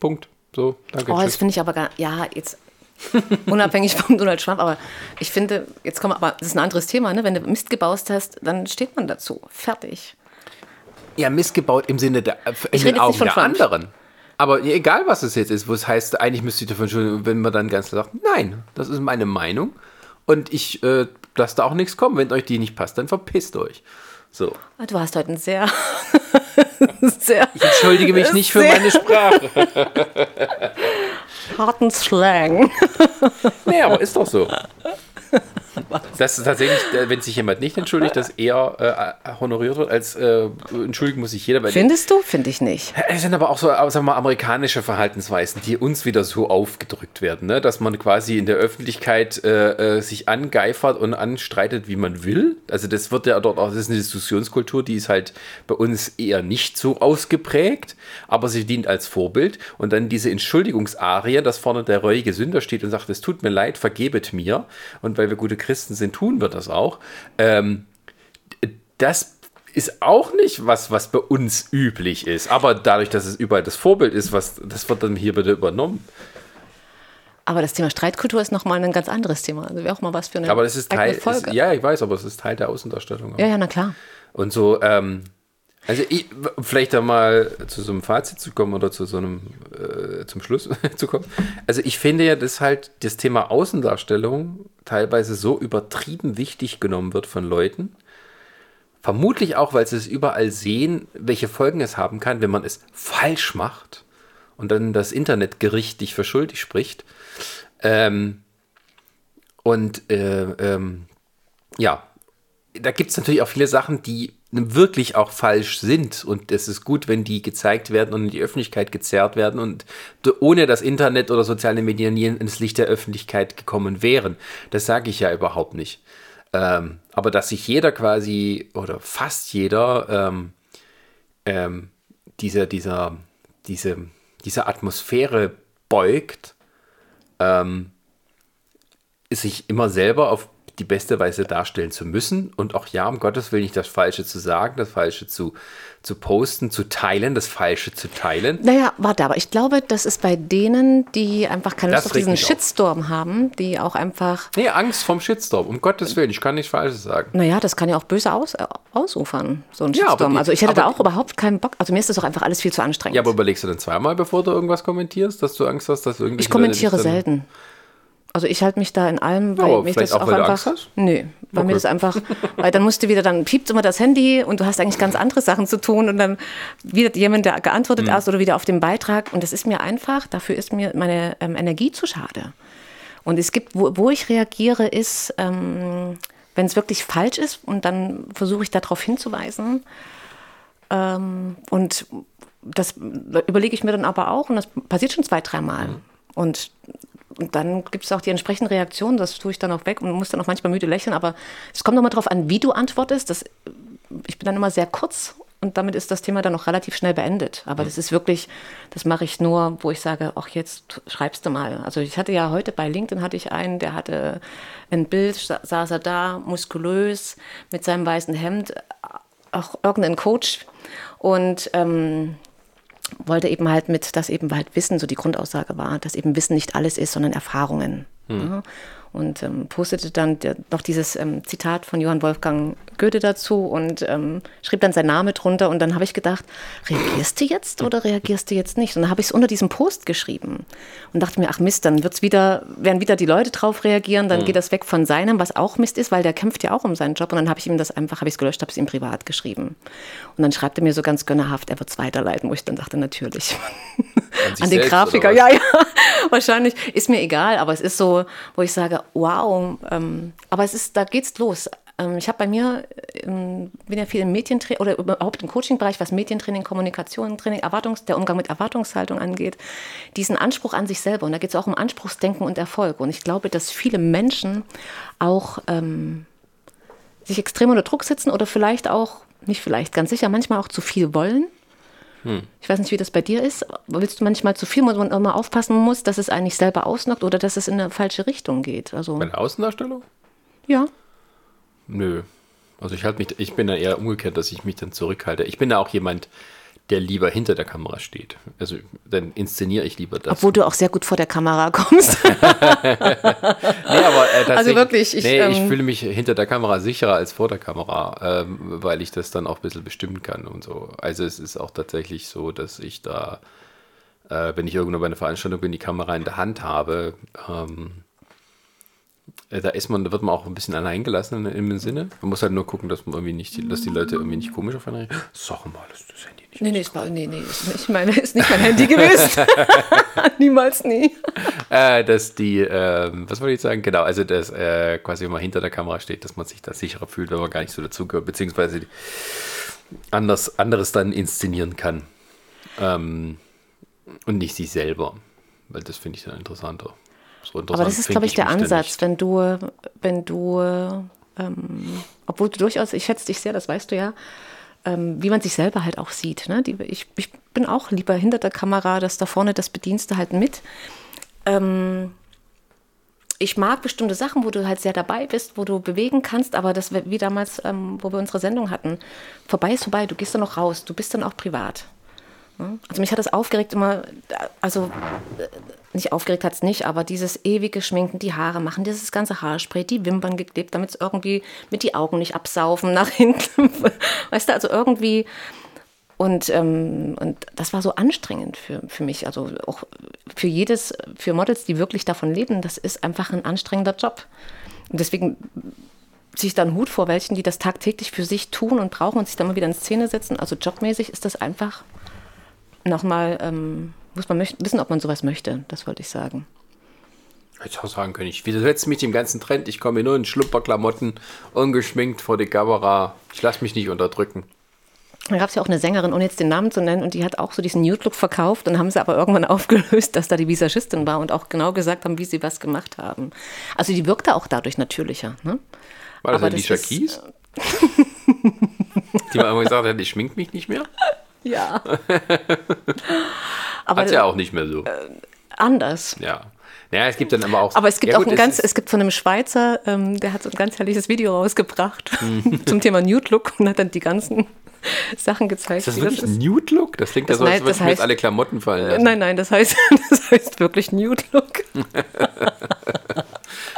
Punkt. So, danke. Oh, das tschüss. finde ich aber gar, ja, jetzt (laughs) unabhängig vom Donald Trump, aber ich finde, jetzt kommen wir, aber das ist ein anderes Thema, ne? Wenn du Mist gebaust hast, dann steht man dazu. Fertig. Ja, missgebaut im Sinne der in Ich den Augen der Trump. anderen. Aber egal, was es jetzt ist, wo es heißt, eigentlich müsste ich davon schon, wenn man dann ganz klar sagt, nein, das ist meine Meinung und ich äh, lasse da auch nichts kommen. Wenn euch die nicht passt, dann verpisst euch. So. Ah, Du hast heute einen sehr, (laughs) sehr Ich entschuldige mich nicht für meine Sprache. (laughs) harten Slang. Nee, aber ist doch so. (laughs) Das ist tatsächlich, äh, wenn sich jemand nicht entschuldigt, dass eher äh, honoriert wird, als äh, entschuldigen muss sich jeder. Weil Findest du? Finde ich nicht. Es sind aber auch so, äh, sagen wir mal, amerikanische Verhaltensweisen, die uns wieder so aufgedrückt werden, ne? dass man quasi in der Öffentlichkeit äh, äh, sich angeifert und anstreitet, wie man will. Also das wird ja dort auch, das ist eine Diskussionskultur, die ist halt bei uns eher nicht so ausgeprägt, aber sie dient als Vorbild. Und dann diese Entschuldigungsarie, dass vorne der reuige Sünder steht und sagt, es tut mir leid, vergebet mir. Und weil wir gute Christen sind, tun wir das auch. Ähm, das ist auch nicht was, was bei uns üblich ist. Aber dadurch, dass es überall das Vorbild ist, was, das wird dann hier bitte übernommen. Aber das Thema Streitkultur ist nochmal ein ganz anderes Thema. Also wäre auch mal was für eine Aber das ist Teil, Folge. ist, ja, ich weiß, aber es ist Teil der Außendarstellung. auch. ja, ja, na klar. Und so, ähm, also ich, vielleicht da mal zu so einem Fazit zu kommen oder zu so einem, äh, zum Schluss (laughs) zu kommen. Also ich finde ja, dass halt das Thema Außendarstellung teilweise so übertrieben wichtig genommen wird von Leuten. Vermutlich auch, weil sie es überall sehen, welche Folgen es haben kann, wenn man es falsch macht und dann das Internetgericht dich für schuldig spricht. Ähm, und äh, ähm, ja, da gibt es natürlich auch viele Sachen, die wirklich auch falsch sind. Und es ist gut, wenn die gezeigt werden und in die Öffentlichkeit gezerrt werden und ohne das Internet oder soziale Medien nie ins Licht der Öffentlichkeit gekommen wären. Das sage ich ja überhaupt nicht. Ähm, aber dass sich jeder quasi oder fast jeder ähm, ähm, dieser, dieser, diese, dieser Atmosphäre beugt, ähm, sich immer selber auf die beste Weise darstellen zu müssen und auch ja, um Gottes Willen nicht das Falsche zu sagen, das Falsche zu, zu posten, zu teilen, das Falsche zu teilen. Naja, warte, aber ich glaube, das ist bei denen, die einfach keine Lust auf diesen mich auf. Shitstorm haben, die auch einfach, Nee, Angst vom Shitstorm, um Gottes Willen, ich kann nichts Falsches sagen. naja, das kann ja auch böse aus, äh, ausufern, so ein Ja, Shitstorm. die- also ich hätte da auch überhaupt keinen Bock, also mir ist das auch einfach alles viel zu anstrengend. Ja, aber überlegst du dann zweimal, bevor du irgendwas kommentierst, dass du Angst hast, dass irgendwie. ich kommentiere selten. Also ich halte mich da in allem, weil aber mich das auch, auch einfach. Angst hast? Nee, weil mir Okay. das einfach, weil dann musst du wieder, dann piept immer das Handy und du hast eigentlich ganz andere Sachen zu tun und dann wieder jemand, der geantwortet Mhm. hast oder wieder auf den Beitrag und das ist mir einfach, dafür ist mir meine ähm, Energie zu schade. Und es gibt, wo, wo ich reagiere, ist, ähm, wenn es wirklich falsch ist und dann versuche ich darauf hinzuweisen. Ähm, und das überlege ich mir dann aber auch und das passiert schon zwei, dreimal. Und, und dann gibt es auch die entsprechenden Reaktionen, das tue ich dann auch weg und muss dann auch manchmal müde lächeln, aber es kommt nochmal drauf an, wie du antwortest. Das, ich bin dann immer sehr kurz und damit ist das Thema dann auch relativ schnell beendet. Aber das ist wirklich, das mache ich nur, wo ich sage, ach jetzt schreibst du mal. Also ich hatte ja heute bei LinkedIn hatte ich einen, der hatte ein Bild, sa- saß er da, muskulös, mit seinem weißen Hemd, auch irgendein Coach und ähm, wollte eben halt mit, dass eben halt Wissen, so die Grundaussage war, dass eben Wissen nicht alles ist, sondern Erfahrungen. Ja. Und ähm, postete dann noch dieses ähm, Zitat von Johann Wolfgang Goethe dazu und ähm, schrieb dann sein Name drunter. Und dann habe ich gedacht, reagierst du jetzt oder reagierst du jetzt nicht? Und dann habe ich es unter diesem Post geschrieben und dachte mir, ach Mist, dann wird's wieder, werden wieder die Leute drauf reagieren, dann geht das weg von seinem, was auch Mist ist, weil der kämpft ja auch um seinen Job. Und dann habe ich ihm das einfach, habe ich es gelöscht, habe es ihm privat geschrieben. Und dann schreibt er mir so ganz gönnerhaft, er wird es weiterleiten, wo ich dann dachte, natürlich. An, An den selbst, Grafiker, ja, ja. (laughs) Wahrscheinlich ist mir egal, aber es ist so, wo ich sage, wow, ähm, aber es ist, da geht's los. Ähm, ich habe bei mir, ähm, bin ja viel im Medientraining oder überhaupt im Coaching-Bereich, was Medientraining, Kommunikation, Training, Erwartungs-, der Umgang mit Erwartungshaltung angeht, diesen Anspruch an sich selber. Und da geht es auch um Anspruchsdenken und Erfolg. Und ich glaube, dass viele Menschen auch ähm, sich extrem unter Druck setzen oder vielleicht auch, nicht vielleicht, ganz sicher, manchmal auch zu viel wollen. Ich weiß nicht, wie das bei dir ist. Willst du manchmal zu viel, wo man immer aufpassen muss, dass es eigentlich selber ausnockt oder dass es in eine falsche Richtung geht? Also, Bei der Außendarstellung? ja. Nö. Also ich halt mich, ich bin da eher umgekehrt, dass ich mich dann zurückhalte. Ich bin da auch jemand, der lieber hinter der Kamera steht. Also dann inszeniere ich lieber das. Obwohl du auch sehr gut vor der Kamera kommst. (laughs) nee, aber äh, Also wirklich, ich, nee, ich ähm, fühle mich hinter der Kamera sicherer als vor der Kamera, ähm, weil ich das dann auch ein bisschen bestimmen kann und so. Also es ist auch tatsächlich so, dass ich da, äh, wenn ich irgendwo bei einer Veranstaltung bin, die Kamera in der Hand habe, ähm, äh, da ist man, da wird man auch ein bisschen allein gelassen im Sinne. Man muss halt nur gucken, dass man irgendwie nicht, die- dass die Leute irgendwie nicht komisch auf einen reagieren. (gasps) Sag mal, ist das Handy nicht. Nee, nee, war, nee, nee, ist nicht, meine, (laughs) ist nicht mein Handy gewesen. (laughs) Niemals nie. (laughs) Äh, dass die, ähm, was wollte ich sagen? Genau, also dass äh, quasi, wenn man hinter der Kamera steht, dass man sich da sicherer fühlt, wenn man gar nicht so dazugehört, beziehungsweise anders, anderes dann inszenieren kann. Ähm, und nicht sich selber. Weil das finde ich dann interessanter. So Aber interessant das ist, glaube ich, der Ansatz, wenn du, wenn du, ähm, obwohl du durchaus, ich schätze dich sehr, das weißt du ja, ähm, wie man sich selber halt auch sieht. Ne? Die, ich, ich bin auch lieber hinter der Kamera, dass da vorne das Bedienste halt mit. Ähm, ich mag bestimmte Sachen, wo du halt sehr dabei bist, wo du bewegen kannst, aber das wie damals, ähm, wo wir unsere Sendung hatten, vorbei ist vorbei, du gehst dann noch raus, du bist dann auch privat. Ne? Also mich hat das aufgeregt immer, also äh, nicht aufgeregt hat es nicht, aber dieses ewige Schminken, die Haare machen, dieses ganze Haarspray, die Wimpern geklebt, damit es irgendwie mit die Augen nicht absaufen nach (laughs) hinten. Weißt du, also irgendwie. Und, ähm, und das war so anstrengend für, für mich. Also auch für jedes, für Models, die wirklich davon leben, das ist einfach ein anstrengender Job. Und deswegen ziehe ich da einen Hut vor welchen, die das tagtäglich für sich tun und brauchen und sich dann mal wieder in Szene setzen. Also jobmäßig ist das einfach nochmal, ähm, muss man wissen, ob man sowas möchte. Das wollte ich sagen. Hätte ich auch sagen können, ich widersetze mich dem ganzen Trend. Ich komme hier nur in Schlupperklamotten, ungeschminkt vor die Kamera. Ich lasse mich nicht unterdrücken. Da gab es ja auch eine Sängerin, ohne jetzt den Namen zu nennen, und die hat auch so diesen Nude-Look verkauft. Dann haben sie aber irgendwann (laughs) aufgelöst, dass da die Visagistin war und auch genau gesagt haben, wie sie was gemacht haben. Also die wirkte auch dadurch natürlicher. Ne? War das Aber Alicia das ist- Keys? (laughs) die mal gesagt hat, ich schmink mich nicht mehr? Ja. (laughs) aber Hat ja auch nicht mehr so. anders. Ja. Ja, es gibt dann aber auch. Aber es gibt ja, auch gut, ein ganz, ist- es gibt von einem Schweizer, ähm, der hat so ein ganz herrliches Video rausgebracht (laughs) zum Thema Nude Look und hat dann die ganzen (laughs) Sachen gezeigt. Ist das wirklich ein Nude-Look? Das klingt ja Das so, als würden das mir jetzt alle Klamotten fallen lassen. Nein, nein, das heißt, das heißt wirklich Nude Look.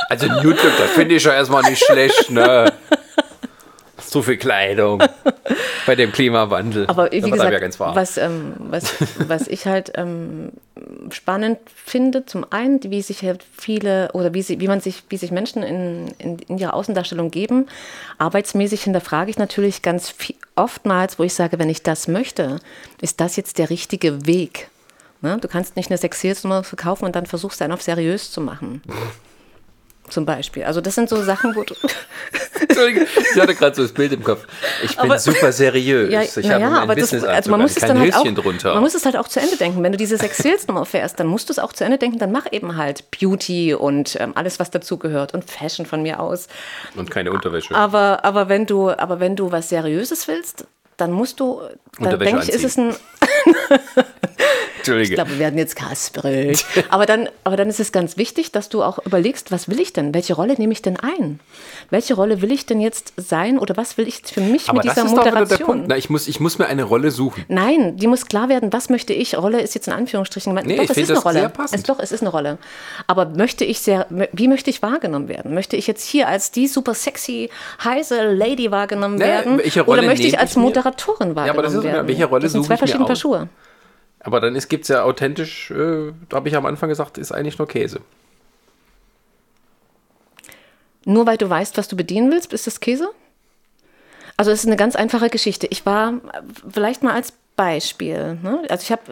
Also Nude-Look, das finde ich ja erstmal nicht schlecht, ne? So viel Kleidung (laughs) bei dem Klimawandel. Aber wie Da wird einem gesagt, ja ganz warm. was, ähm, was, (laughs) was ich halt ähm, spannend finde, zum einen, wie sich halt viele oder wie, sie, wie man sich, wie sich Menschen in, in, in ihrer Außendarstellung geben. Arbeitsmäßig hinterfrage ich natürlich ganz viel, oftmals, wo ich sage, wenn ich das möchte, ist das jetzt der richtige Weg? Ne? Du kannst nicht eine Sexualnummer verkaufen und dann versuchst einen auf seriös zu machen. (laughs) Zum Beispiel. Also das sind so Sachen, wo du. (laughs) Entschuldige, ich hatte gerade so das Bild im Kopf. Ich bin Aber- super seriös. Ja, ich habe ja, aber das, Businessanzug also man an, muss es dann halt auch, drunter. man muss es halt auch zu Ende denken. Wenn du diese Sexualsnummer fährst, dann musst du es auch zu Ende denken. Dann mach eben halt Beauty und ähm, alles, was dazugehört und Fashion von mir aus. und keine Unterwäsche. Aber, aber wenn du, aber wenn du was Seriöses willst, dann musst du, dann denke ich, ist es ein, (laughs) Entschuldige. ich glaube, wir werden jetzt kasprig. (laughs) Aber dann, aber dann ist es ganz wichtig, dass du auch überlegst, was will ich denn? Welche Rolle nehme ich denn ein? Welche Rolle will ich denn jetzt sein oder was will ich für mich aber mit das dieser ist doch wieder der Moderation? Punkt. Na, ich, muss, ich muss mir eine Rolle suchen. Nein, die muss klar werden, was möchte ich? Rolle ist jetzt in Anführungsstrichen gemeint. Nee, doch, ich es ist eine Rolle. sehr passend. Es, doch, es ist eine Rolle. Aber möchte ich sehr, wie möchte ich wahrgenommen werden? Möchte ich jetzt hier als die super sexy, heiße Lady wahrgenommen Nee, werden? welche Rolle Oder möchte ich als mir? Moderatorin wahrgenommen aber das ist- werden? welche Rolle das sind zwei verschiedene Paar? Schuhe. Aber dann gibt es ja authentisch, äh, habe ich am Anfang gesagt, ist eigentlich nur Käse. Nur weil du weißt, was du bedienen willst, ist das Käse? Also es ist eine ganz einfache Geschichte. Ich war, vielleicht mal als Beispiel, ne? also ich habe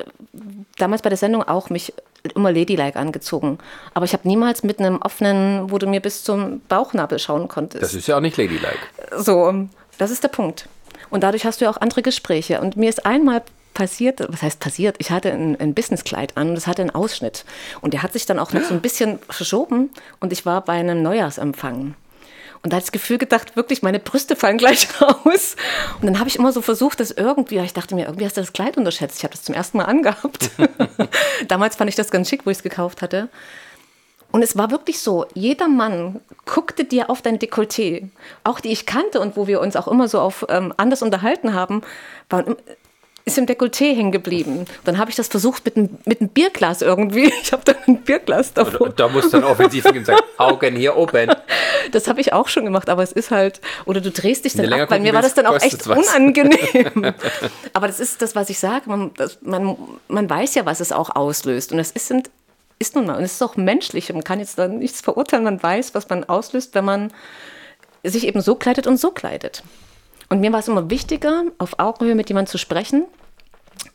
damals bei der Sendung auch mich immer ladylike angezogen, aber ich habe niemals mit einem offenen, wo du mir bis zum Bauchnabel schauen konntest. Das ist ja auch nicht ladylike. So, das ist der Punkt. Und dadurch hast du ja auch andere Gespräche. Und mir ist einmal passiert, was heißt passiert? Ich hatte ein, ein Businesskleid an und es hatte einen Ausschnitt. Und der hat sich dann auch noch so ein bisschen verschoben und ich war bei einem Neujahrsempfang. Und da ich das Gefühl gedacht, wirklich, meine Brüste fallen gleich (laughs) raus. Und dann habe ich immer so versucht, das irgendwie, ich dachte mir, irgendwie hast du das Kleid unterschätzt. Ich habe das zum ersten Mal angehabt. (laughs) Damals fand ich das ganz schick, wo ich es gekauft hatte. Und es war wirklich so, jeder Mann guckte dir auf dein Dekolleté, auch die ich kannte und wo wir uns auch immer so auf ähm, anders unterhalten haben, im- ist im Dekolleté hängen geblieben. Dann habe ich das versucht mit einem, mit einem Bierglas irgendwie. (laughs) Ich habe dann ein Bierglas davor. Und da muss dann offensiv und sagen, (laughs) Augen hier oben. Das habe ich auch schon gemacht, aber es ist halt, oder du drehst dich dann ab, weil gucken mir war das dann auch echt was. unangenehm. (laughs) aber das ist das, was ich sage, man, das, man, man weiß ja, was es auch auslöst und das ist, sind, ist nun mal, und es ist auch menschlich, man kann jetzt dann nichts verurteilen, man weiß, was man auslöst, wenn man sich eben so kleidet und so kleidet. Und mir war es immer wichtiger, auf Augenhöhe mit jemandem zu sprechen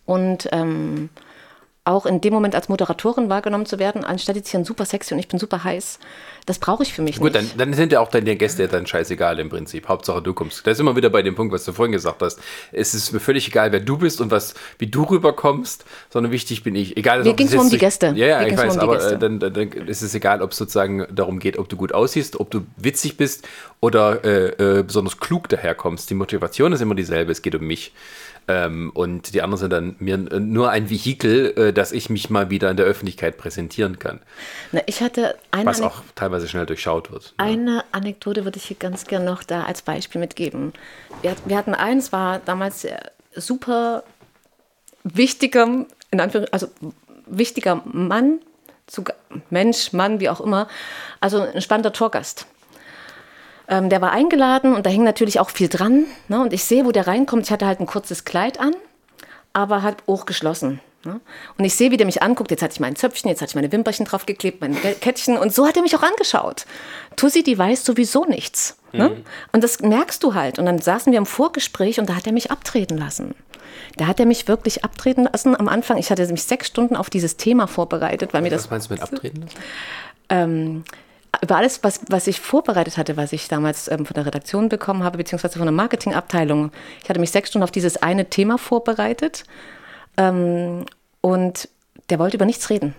und ähm, auch in dem Moment als Moderatorin wahrgenommen zu werden, anstatt jetzt hier ein super sexy und ich bin super heiß. Das brauche ich für mich Gut, nicht. dann, dann sind ja auch deine Gäste dann scheißegal im Prinzip. Hauptsache du kommst. Da ist immer wieder bei dem Punkt, was du vorhin gesagt hast. Es ist mir völlig egal, wer du bist und was, wie du rüberkommst, sondern wichtig bin ich. Egal, Mir das nur um die Gäste. Ja, ja, Mir ich weiß, um aber Gäste. äh, dann, dann, dann ist es egal, ob es sozusagen darum geht, ob du gut aussiehst, ob du witzig bist oder äh, äh, besonders klug daherkommst. Die Motivation ist immer dieselbe. Es geht um mich. Ähm, und die anderen sind dann mir äh, nur ein Vehikel, äh, dass ich mich mal wieder in der Öffentlichkeit präsentieren kann. Na, ich hatte eine, Was auch teilweise schnell durchschaut wird. eine Anekdote, würde ich hier ganz gern noch da als Beispiel mitgeben. Wir, wir hatten eins, war damals super wichtiger, in also wichtiger Mann, zu, Mensch, Mann, wie auch immer, also ein spannender Torgast. Ähm, der war eingeladen und da hing natürlich auch viel dran. Ne? Und ich sehe, wo der reinkommt. Ich hatte halt ein kurzes Kleid an, aber hat auch geschlossen. Ne? Und ich sehe, wie der mich anguckt. Jetzt hatte ich mein Zöpfchen, jetzt hatte ich meine Wimperchen draufgeklebt, mein Ke- Kettchen. Und so hat er mich auch angeschaut. Tussi, die weiß sowieso nichts. Ne? Und das merkst du halt. Und dann saßen wir im Vorgespräch und da hat er mich abtreten lassen. Da hat er mich wirklich abtreten lassen am Anfang. Ich hatte mich sechs Stunden auf dieses Thema vorbereitet, weil mir das Was meinst du mit abtreten lassen? ähm, über alles, was, was ich vorbereitet hatte, was ich damals ähm, von der Redaktion bekommen habe, beziehungsweise von der Marketingabteilung. Ich hatte mich sechs Stunden auf dieses eine Thema vorbereitet ähm, und der wollte über nichts reden.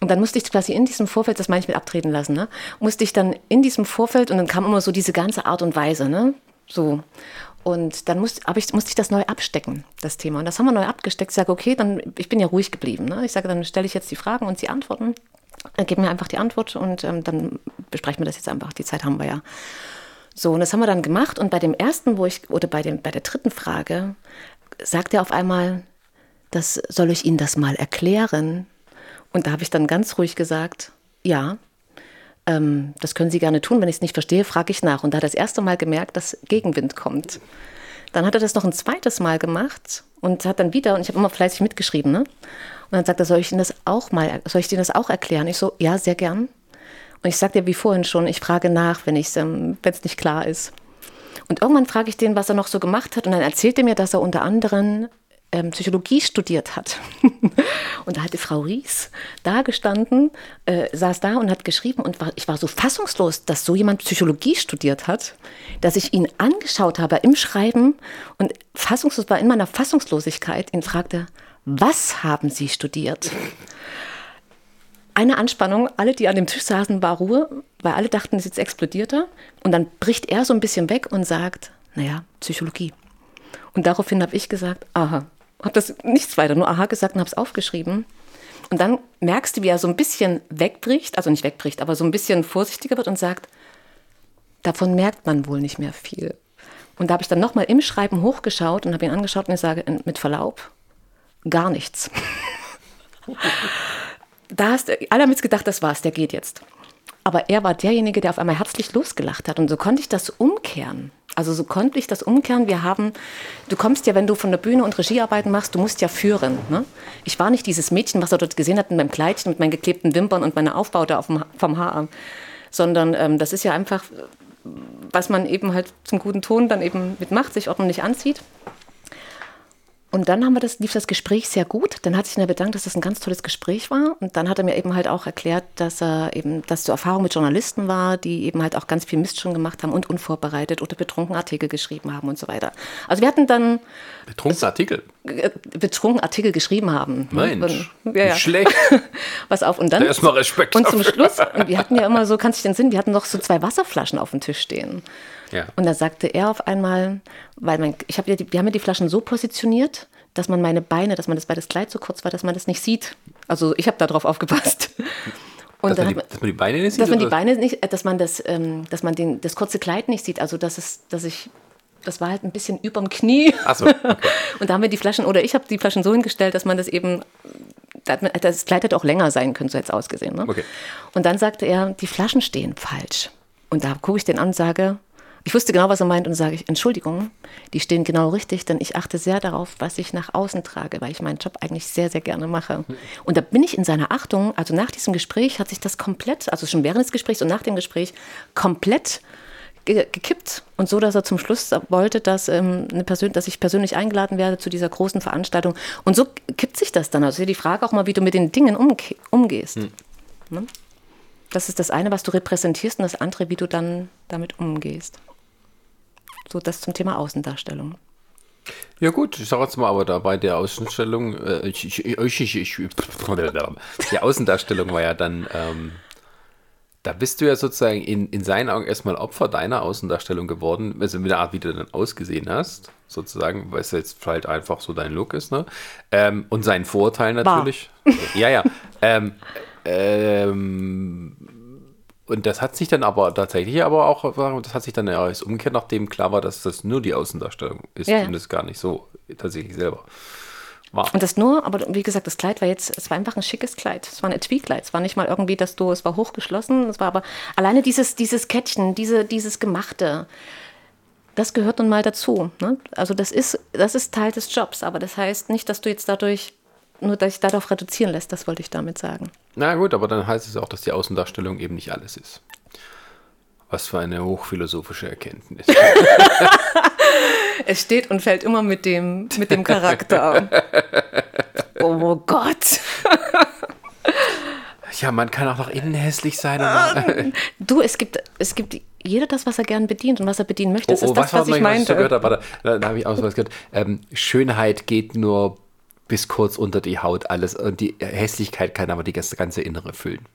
Und dann musste ich quasi in diesem Vorfeld, das meine ich mit abtreten lassen, ne, musste ich dann in diesem Vorfeld und dann kam immer so diese ganze Art und Weise, ne, so. Und dann musste, ich, musste ich das neu abstecken, das Thema. Und das haben wir neu abgesteckt. Ich sage, okay, dann, ich bin ja ruhig geblieben. Ne? Ich sage, dann stelle ich jetzt die Fragen und Sie antworten. Äh, gib mir einfach die Antwort und ähm, dann besprechen wir das jetzt einfach. Die Zeit haben wir ja. So, und das haben wir dann gemacht. Und bei dem ersten, wo ich, oder bei, dem, bei der dritten Frage, sagt er auf einmal, das soll ich Ihnen das mal erklären. Und da habe ich dann ganz ruhig gesagt, ja, ähm, das können Sie gerne tun. Wenn ich es nicht verstehe, frage ich nach. Und da hat er das erste Mal gemerkt, dass Gegenwind kommt. Dann hat er das noch ein zweites Mal gemacht und hat dann wieder, und ich habe immer fleißig mitgeschrieben, ne? Und dann sagt er, soll ich Ihnen das auch mal, soll ich Ihnen das auch erklären? Ich so, ja, sehr gern. Und ich sagte ja wie vorhin schon, ich frage nach, wenn es ähm, nicht klar ist. Und irgendwann frage ich den, was er noch so gemacht hat. Und dann erzählt er mir, dass er unter anderem ähm, Psychologie studiert hat. (laughs) und da hat die Frau Ries da gestanden, äh, saß da und hat geschrieben und war, ich war so fassungslos, dass so jemand Psychologie studiert hat, dass ich ihn angeschaut habe im Schreiben und fassungslos war in meiner Fassungslosigkeit, ihn fragte, was haben Sie studiert? Eine Anspannung, alle, die an dem Tisch saßen, war Ruhe, weil alle dachten, es jetzt explodiert er. Und dann bricht er so ein bisschen weg und sagt, naja, Psychologie. Und daraufhin habe ich gesagt, aha, habe das nichts weiter, nur aha gesagt und habe es aufgeschrieben. Und dann merkst du, wie er so ein bisschen wegbricht, also nicht wegbricht, aber so ein bisschen vorsichtiger wird und sagt, davon merkt man wohl nicht mehr viel. Und da habe ich dann nochmal im Schreiben hochgeschaut und habe ihn angeschaut und ich sage, mit Verlaub, gar nichts. da hast alle haben jetzt gedacht, das war's, der geht jetzt. Aber er war derjenige, der auf einmal herzlich losgelacht hat. Und so konnte ich das umkehren. Also so konnte ich das umkehren. Wir haben, du kommst ja, wenn du von der Bühne und Regiearbeiten machst, du musst ja führen. Ne? Ich war nicht dieses Mädchen, was er dort gesehen hat mit meinem Kleidchen, mit meinen geklebten Wimpern und meiner Aufbaute auf dem, vom Haar. Sondern ähm, das ist ja einfach, was man eben halt zum guten Ton dann eben mitmacht, sich ordentlich anzieht. Und dann haben wir das, lief das Gespräch sehr gut. Dann hat sich er bedankt, dass das ein ganz tolles Gespräch war. Und dann hat er mir eben halt auch erklärt, dass er eben, dass zur Erfahrung mit Journalisten war, die eben halt auch ganz viel Mist schon gemacht haben und unvorbereitet oder betrunken Artikel geschrieben haben und so weiter. Also wir hatten dann betrunken Artikel, betrunken Artikel geschrieben haben. Mensch, ja, ja. schlecht. (laughs) Was auf und dann erstmal Respekt. Und zum Schluss, und wir hatten ja immer so, kannst du dich den Sinn, wir hatten noch so zwei Wasserflaschen auf dem Tisch stehen. Ja. Und da sagte er auf einmal, weil mein, ich habe ja die, wir haben ja die Flaschen so positioniert, dass man meine Beine, dass man das, weil das Kleid so kurz war, dass man das nicht sieht. Also ich habe darauf aufgepasst. (laughs) Und dass, man die, dass man die Beine nicht sieht? Dass man die Beine nicht, äh, dass man das, ähm, dass man den, das kurze Kleid nicht sieht. Also dass es, dass ich, das war halt ein bisschen überm Knie. Ach so, okay. (laughs) Und da haben wir die Flaschen, oder ich habe die Flaschen so hingestellt, dass man das eben, das Kleid hätte auch länger sein können, so jetzt ausgesehen. Ne? Okay. Und dann sagte er, die Flaschen stehen falsch. Und da gucke ich den an und sage, ich wusste genau, was er meint und sage ich, Entschuldigung, die stehen genau richtig, denn ich achte sehr darauf, was ich nach außen trage, weil ich meinen Job eigentlich sehr, sehr gerne mache. Und da bin ich in seiner Achtung, also nach diesem Gespräch hat sich das komplett, also schon während des Gesprächs und nach dem Gespräch, komplett ge gekippt. Und so, dass er zum Schluss wollte, dass, ähm, eine Person, dass ich persönlich eingeladen werde zu dieser großen Veranstaltung. Und so kippt sich das dann. Also die Frage auch mal, wie du mit den Dingen umge umgehst. Hm. Ne? Das ist das eine, was du repräsentierst und das andere, wie du dann damit umgehst. So das zum Thema Außendarstellung. Ja gut, ich sage jetzt mal, aber da bei der Außenstellung, äh, ich, ich, ich, (laughs) die Außendarstellung war ja dann, ähm, da bist du ja sozusagen in, in seinen Augen erstmal Opfer deiner Außendarstellung geworden, also mit der Art, wie du dann ausgesehen hast, sozusagen, weil es jetzt halt einfach so dein Look ist, ne? Ähm, und seinen Vorteil natürlich. War. Ja, ja. Ähm, ähm, und das hat sich dann aber tatsächlich aber auch, das hat sich dann ja alles umgekehrt, nachdem klar war, dass das nur die Außendarstellung ist ja. und es gar nicht so tatsächlich selber war. Und das nur, aber wie gesagt, das Kleid war jetzt, es war einfach ein schickes Kleid. Es war ein Etui-Kleid. Es war nicht mal irgendwie, dass du, es war hochgeschlossen, es war aber alleine dieses, dieses Kettchen, diese, dieses Gemachte, das gehört nun mal dazu. Ne? Also das ist, das ist Teil des Jobs, aber das heißt nicht, dass du jetzt dadurch nur dass sich darauf reduzieren lässt, das wollte ich damit sagen. Na gut, aber dann heißt es auch, dass die Außendarstellung eben nicht alles ist. Was für eine hochphilosophische Erkenntnis. (laughs) es steht und fällt immer mit dem, mit dem Charakter. (laughs) oh Gott. ja, man kann auch nach innen hässlich sein. (laughs) du, es gibt, es gibt jeder das, was er gern bedient und was er bedienen möchte. Das oh, oh, ist das, was, was ich meinte. Was ich gehört habe, da, da habe ich auch was gehört. Ähm, Schönheit geht nur bis kurz unter die Haut alles. Und die Hässlichkeit kann aber die ganze Innere füllen.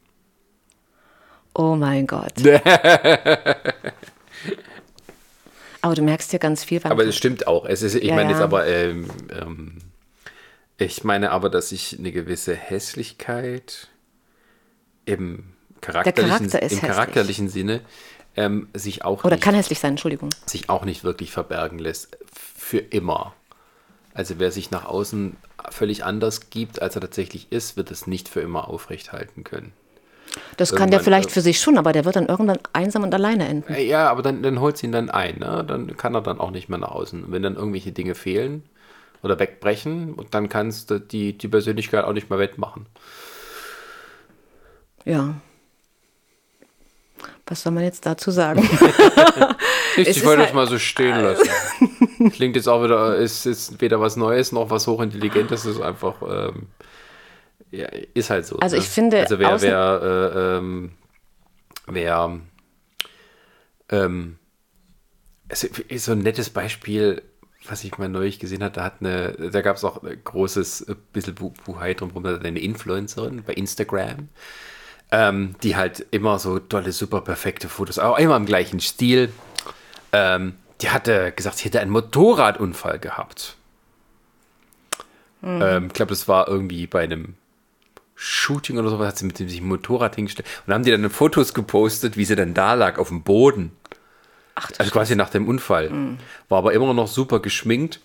Oh mein Gott. (laughs) aber du merkst ja ganz viel. Aber es stimmt auch. Es ist, ich ja, meine jetzt aber, ähm, ähm, ich meine aber, dass ich eine gewisse Hässlichkeit im charakterlichen, Charakter im charakterlichen Sinne ähm, sich auch Oder nicht, kann hässlich sein, Entschuldigung. sich auch nicht wirklich verbergen lässt. Für immer. Also wer sich nach außen völlig anders gibt, als er tatsächlich ist, wird es nicht für immer aufrechthalten können. Das kann der vielleicht äh, für sich schon, aber der wird dann irgendwann einsam und alleine enden. Äh, Ja, aber dann, dann holt sie ihn dann ein. Ne? Dann kann er dann auch nicht mehr nach außen. Und wenn dann irgendwelche Dinge fehlen oder wegbrechen, und dann kannst du die, die Persönlichkeit auch nicht mehr wettmachen. Ja. Was soll man jetzt dazu sagen? (laughs) (laughs) Ich, Es wollte halt- das mal so stehen lassen. (laughs) Klingt jetzt auch wieder, ist, ist weder was Neues noch was Hochintelligentes, es ist einfach, ähm, ja, ist halt so. Also ich finde, Also wer, wer, äh, ähm, wer, ähm, es ist so ein nettes Beispiel, was ich mal neulich gesehen hatte, da hat eine, da gab es auch ein großes äh, bisschen Bu- Buhai drumherum, da hat eine Influencerin bei Instagram, ähm, die halt immer so tolle, super perfekte Fotos, auch immer im gleichen Stil. Ähm, die hatte gesagt, sie hätte einen Motorradunfall gehabt. Ähm, ich glaube, das war irgendwie bei einem Shooting oder sowas, hat sie mit dem sich ein Motorrad hingestellt. Und dann haben die dann Fotos gepostet, wie sie dann da lag, auf dem Boden. also quasi nach dem Unfall. War aber immer noch super geschminkt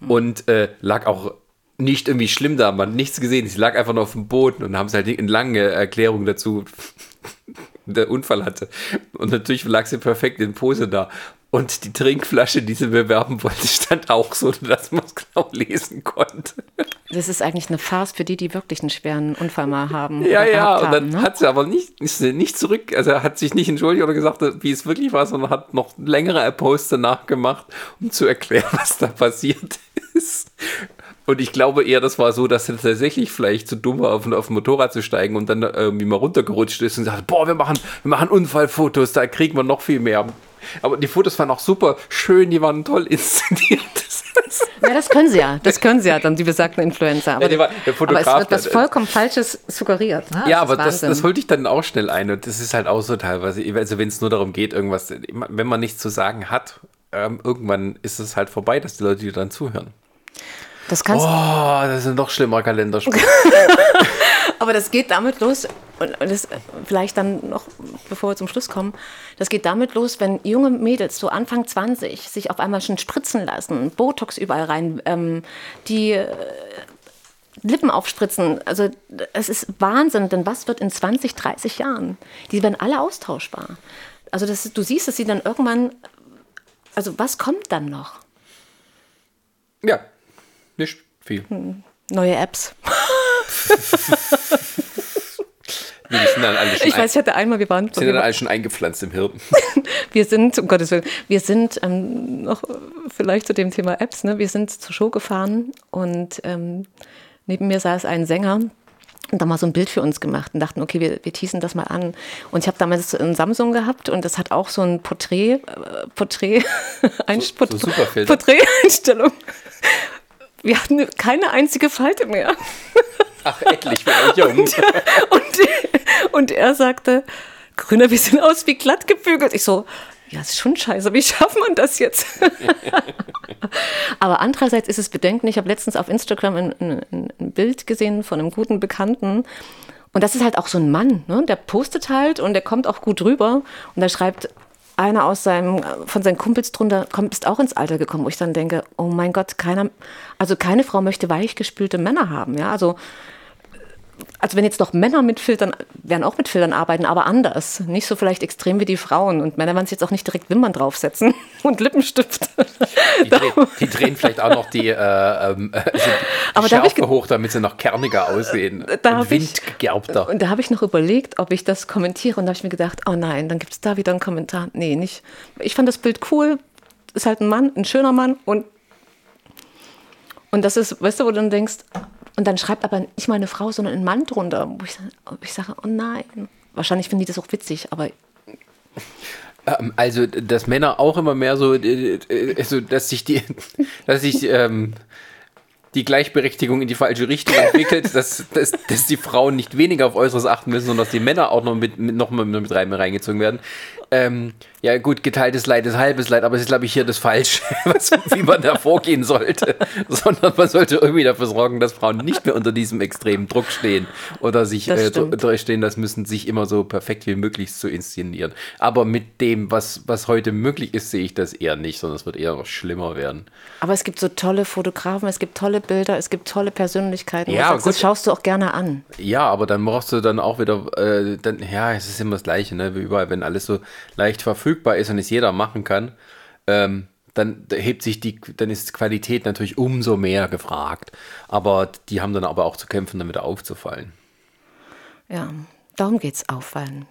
und äh, lag auch nicht irgendwie schlimm da, man hat nichts gesehen. Sie lag einfach nur auf dem Boden und haben sie halt eine lange Erklärung dazu, (laughs) der Unfall hatte. Und natürlich lag sie perfekt in Pose da. Und die Trinkflasche, die sie bewerben wollte, stand auch so, dass man es genau lesen konnte. Das ist eigentlich eine Farce für die, die wirklich einen schweren Unfall mal haben. Ja, ja, und dann haben, ne? hat sie aber nicht, ist sie nicht zurück, also hat sich nicht entschuldigt oder gesagt, wie es wirklich war, sondern hat noch längere Posts danach gemacht, um zu erklären, (laughs) was da passiert ist. Und ich glaube eher, das war so, dass er tatsächlich vielleicht zu dumm war, auf, auf ein Motorrad zu steigen und dann irgendwie mal runtergerutscht ist und sagt, boah, wir machen, wir machen Unfallfotos, da kriegen wir noch viel mehr. Aber die Fotos waren auch super schön, die waren toll inszeniert. (laughs) Das Ja, das können sie ja. (laughs) Das können sie ja, dann die besagten Influencer. Aber, Ja, war- der aber Fotograf, es wird was vollkommen Falsches suggeriert. Ne? Ja, ist aber das, das holte ich dann auch schnell ein und das ist halt auch so teilweise, also wenn es nur darum geht, irgendwas, wenn man nichts zu sagen hat, ähm, irgendwann ist es halt vorbei, dass die Leute dir dann zuhören. Das kannst, Oh, das ist ein noch schlimmer Kalenderspruch. (laughs) Aber das geht damit los, und das vielleicht dann noch, bevor wir zum Schluss kommen, das geht damit los, wenn junge Mädels, so Anfang 20, sich auf einmal schon spritzen lassen, Botox überall rein, ähm, die äh, Lippen aufspritzen. Also es ist Wahnsinn, denn was wird in 20, 30 Jahren? Die werden alle austauschbar. Also das, du siehst, dass sie dann irgendwann, also was kommt dann noch? ja, nicht viel. Neue Apps. (laughs) (laughs) Nee, die sind dann alle schon, Ich weiß, ich hatte einmal, wir waren, sind dann alle schon eingepflanzt im Hirn. (laughs) Wir sind, um Gottes Willen, wir sind ähm, noch vielleicht zu dem Thema Apps, ne? wir sind zur Show gefahren und ähm, neben mir saß ein Sänger und da mal so ein Bild für uns gemacht und dachten, okay, wir, wir teasen das mal an. Und ich habe damals ein Samsung gehabt und das hat auch so ein Porträt, äh, Porträt, (laughs) ein so Port- Superfilter. Porträteinstellung. Wir hatten keine einzige Falte mehr. Ach, endlich, bin ich jung. Und, und er sagte, Grüner, wir sehen aus wie glatt gebügelt. Ich so, ja, ist schon scheiße, wie schafft man das jetzt? Aber andererseits ist es bedenklich. Ich habe letztens auf Instagram ein, ein, ein Bild gesehen von einem guten Bekannten. Und das ist halt auch so ein Mann, ne? der postet halt und der kommt auch gut rüber. Und da schreibt einer aus seinem, von seinen Kumpels drunter, komm, bist auch ins Alter gekommen, wo ich dann denke, oh mein Gott, keiner, also keine Frau möchte weichgespülte Männer haben, ja, also also wenn jetzt noch Männer mit Filtern, werden auch mit Filtern arbeiten, aber anders. Nicht so vielleicht extrem wie die Frauen. Und Männer werden sich jetzt auch nicht direkt Wimpern draufsetzen (laughs) und Lippenstift. Die, drehen, (laughs) die drehen vielleicht auch noch die, äh, ähm, äh, also die Aber da Schärfe ge- hoch, damit sie noch kerniger aussehen. Da und windgegerbter. Und da habe ich noch überlegt, ob ich das kommentiere. Und da habe ich mir gedacht, oh nein, dann gibt es da wieder einen Kommentar. Nee, nicht. Ich fand das Bild cool. Ist halt ein Mann, ein schöner Mann. Und, und das ist, weißt du, wo du dann denkst, und dann schreibt aber nicht mal eine Frau, sondern ein Mann drunter. Wo ich, ich sage, oh nein. Wahrscheinlich finden die das auch witzig, aber Ähm, Also, dass Männer auch immer mehr so, also, dass sich die, (laughs) dass sich ähm, die Gleichberechtigung in die falsche Richtung entwickelt, dass, dass, dass die Frauen nicht weniger auf Äußeres achten müssen, sondern dass die Männer auch noch mit, mit, noch mal mit rein, reingezogen werden. Ähm, ja gut, geteiltes Leid ist halbes Leid, aber es ist, glaube ich, hier das Falsche, (laughs) was, wie man da vorgehen sollte. (laughs) Sondern man sollte irgendwie dafür sorgen, dass Frauen nicht mehr unter diesem extremen Druck stehen oder sich Das äh, stehen das müssen, sich immer so perfekt wie möglich zu inszenieren. Aber mit dem, was, was heute möglich ist, sehe ich das eher nicht, sondern es wird eher noch schlimmer werden. Aber es gibt so tolle Fotografen, es gibt tolle Bilder, es gibt tolle Persönlichkeiten. Ja, das, das gut. schaust du auch gerne an. Ja, aber dann brauchst du dann auch wieder, äh, dann, ja, es ist immer das Gleiche, ne? wie überall, wenn alles so leicht verfügbar ist und es jeder machen kann, ähm, dann hebt sich die, dann ist Qualität natürlich umso mehr gefragt. Aber die haben dann aber auch zu kämpfen, damit aufzufallen. Ja, darum geht's auffallen.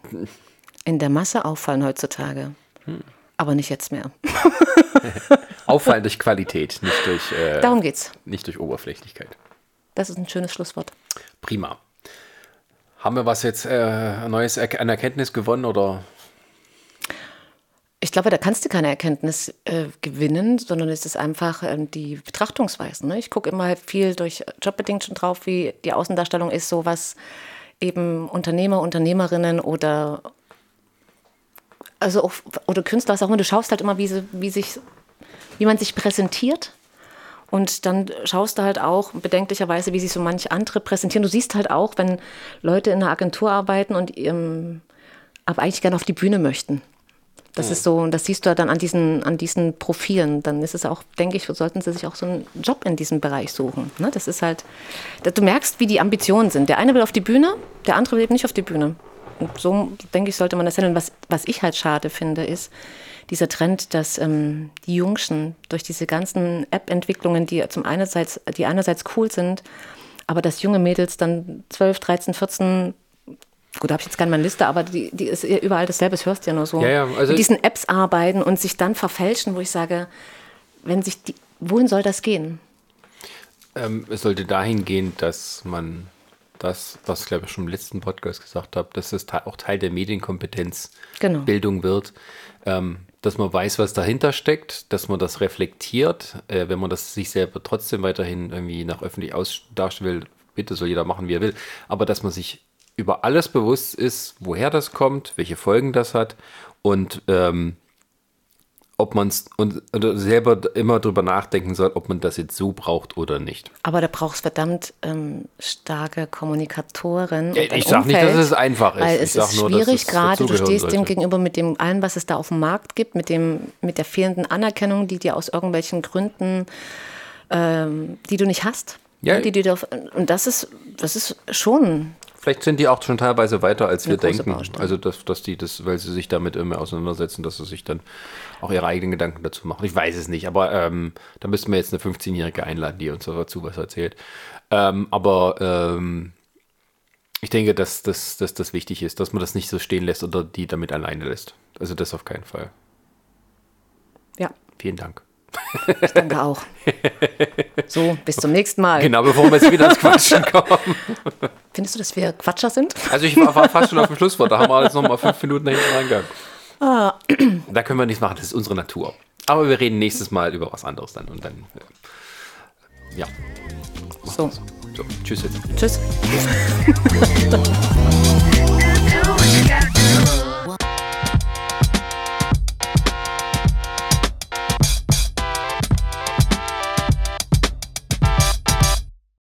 In der Masse auffallen heutzutage. Aber nicht jetzt mehr. (laughs) Auffallen durch Qualität, nicht durch, äh, Darum geht's. nicht durch Oberflächlichkeit. Das ist ein schönes Schlusswort. Prima. Haben wir was jetzt äh, Neues an Erkenntnis gewonnen oder? Ich glaube, da kannst du keine Erkenntnis äh, gewinnen, sondern es ist einfach ähm, die Betrachtungsweise. Ne? Ich gucke immer viel durch Jobbedingt schon drauf, wie die Außendarstellung ist, so was eben Unternehmer, Unternehmerinnen oder also auch, oder Künstler, was auch immer, du schaust halt immer, wie, sie, wie, sich, wie man sich präsentiert. Und dann schaust du halt auch bedenklicherweise, wie sich so manche andere präsentieren. Du siehst halt auch, wenn Leute in einer Agentur arbeiten und ähm, aber eigentlich gerne auf die Bühne möchten. Das ist so, und das siehst du ja dann an diesen, an diesen Profilen. Dann ist es auch, denke ich, sollten sie sich auch so einen Job in diesem Bereich suchen. Ne? Das ist halt, du merkst, wie die Ambitionen sind. Der eine will auf die Bühne, der andere will eben nicht auf die Bühne. Und so, denke ich, sollte man das handeln. Was, was ich halt schade finde, ist dieser Trend, dass ähm, die Jungschen durch diese ganzen App-Entwicklungen, die zum einerseits, die einerseits cool sind, aber dass junge Mädels dann 12, 13, 14 Gut, da habe ich jetzt keine meine Liste, aber die, die ist ja überall dasselbe, das hörst du ja nur so. Ja, ja, also- mit diesen Apps arbeiten und sich dann verfälschen, wo ich sage, wenn sich die, wohin soll das gehen? Ähm, es sollte dahin gehen, dass man das, was ich glaube ich schon im letzten Podcast gesagt habe, dass es auch Teil der Medienkompetenz Genau. Wird, ähm, dass man weiß, was dahinter steckt, dass man das reflektiert, äh, wenn man das sich selber trotzdem weiterhin irgendwie nach öffentlich aus darstellen will, bitte soll jeder machen, wie er will, aber dass man sich über alles bewusst ist, woher das kommt, welche Folgen das hat und ähm, ob man es und selber immer drüber nachdenken soll, ob man das jetzt so braucht oder nicht. Aber da brauchst verdammt ähm, starke Kommunikatoren. Ja, ich sag nicht, dass es einfach ist. Weil es ist nur, schwierig gerade, du stehst dem sollte. gegenüber mit dem allem, was es da auf dem Markt gibt, mit, dem, mit der fehlenden Anerkennung, die dir aus irgendwelchen Gründen, ähm, die du nicht hast. Ja. Die, die und das ist, das ist schon Vielleicht sind die auch schon teilweise weiter, als wir denken. Baustelle. Also, dass, dass die das, weil sie sich damit immer auseinandersetzen, dass sie sich dann auch ihre eigenen Gedanken dazu machen. Ich weiß es nicht, aber ähm, da müssten wir jetzt eine 15-Jährige einladen, die uns dazu was erzählt. Ähm, aber ähm, ich denke, dass das dass, das wichtig ist, dass man das nicht so stehen lässt oder die damit alleine lässt. Also das auf keinen Fall. Ja, Vielen Dank. Ich danke auch. So, bis zum nächsten Mal. Genau, bevor wir jetzt wieder ins Quatschen (laughs) kommen. Findest du, dass wir Quatscher sind? Also ich war, fast schon auf dem Schlusswort. Da haben wir jetzt noch mal fünf Minuten nach hinten reingegangen. Ah. Da können wir nichts machen. Das ist unsere Natur. Aber wir reden nächstes Mal über was anderes dann. Und dann, äh, ja. So, So, tschüss jetzt. tschüss. (laughs)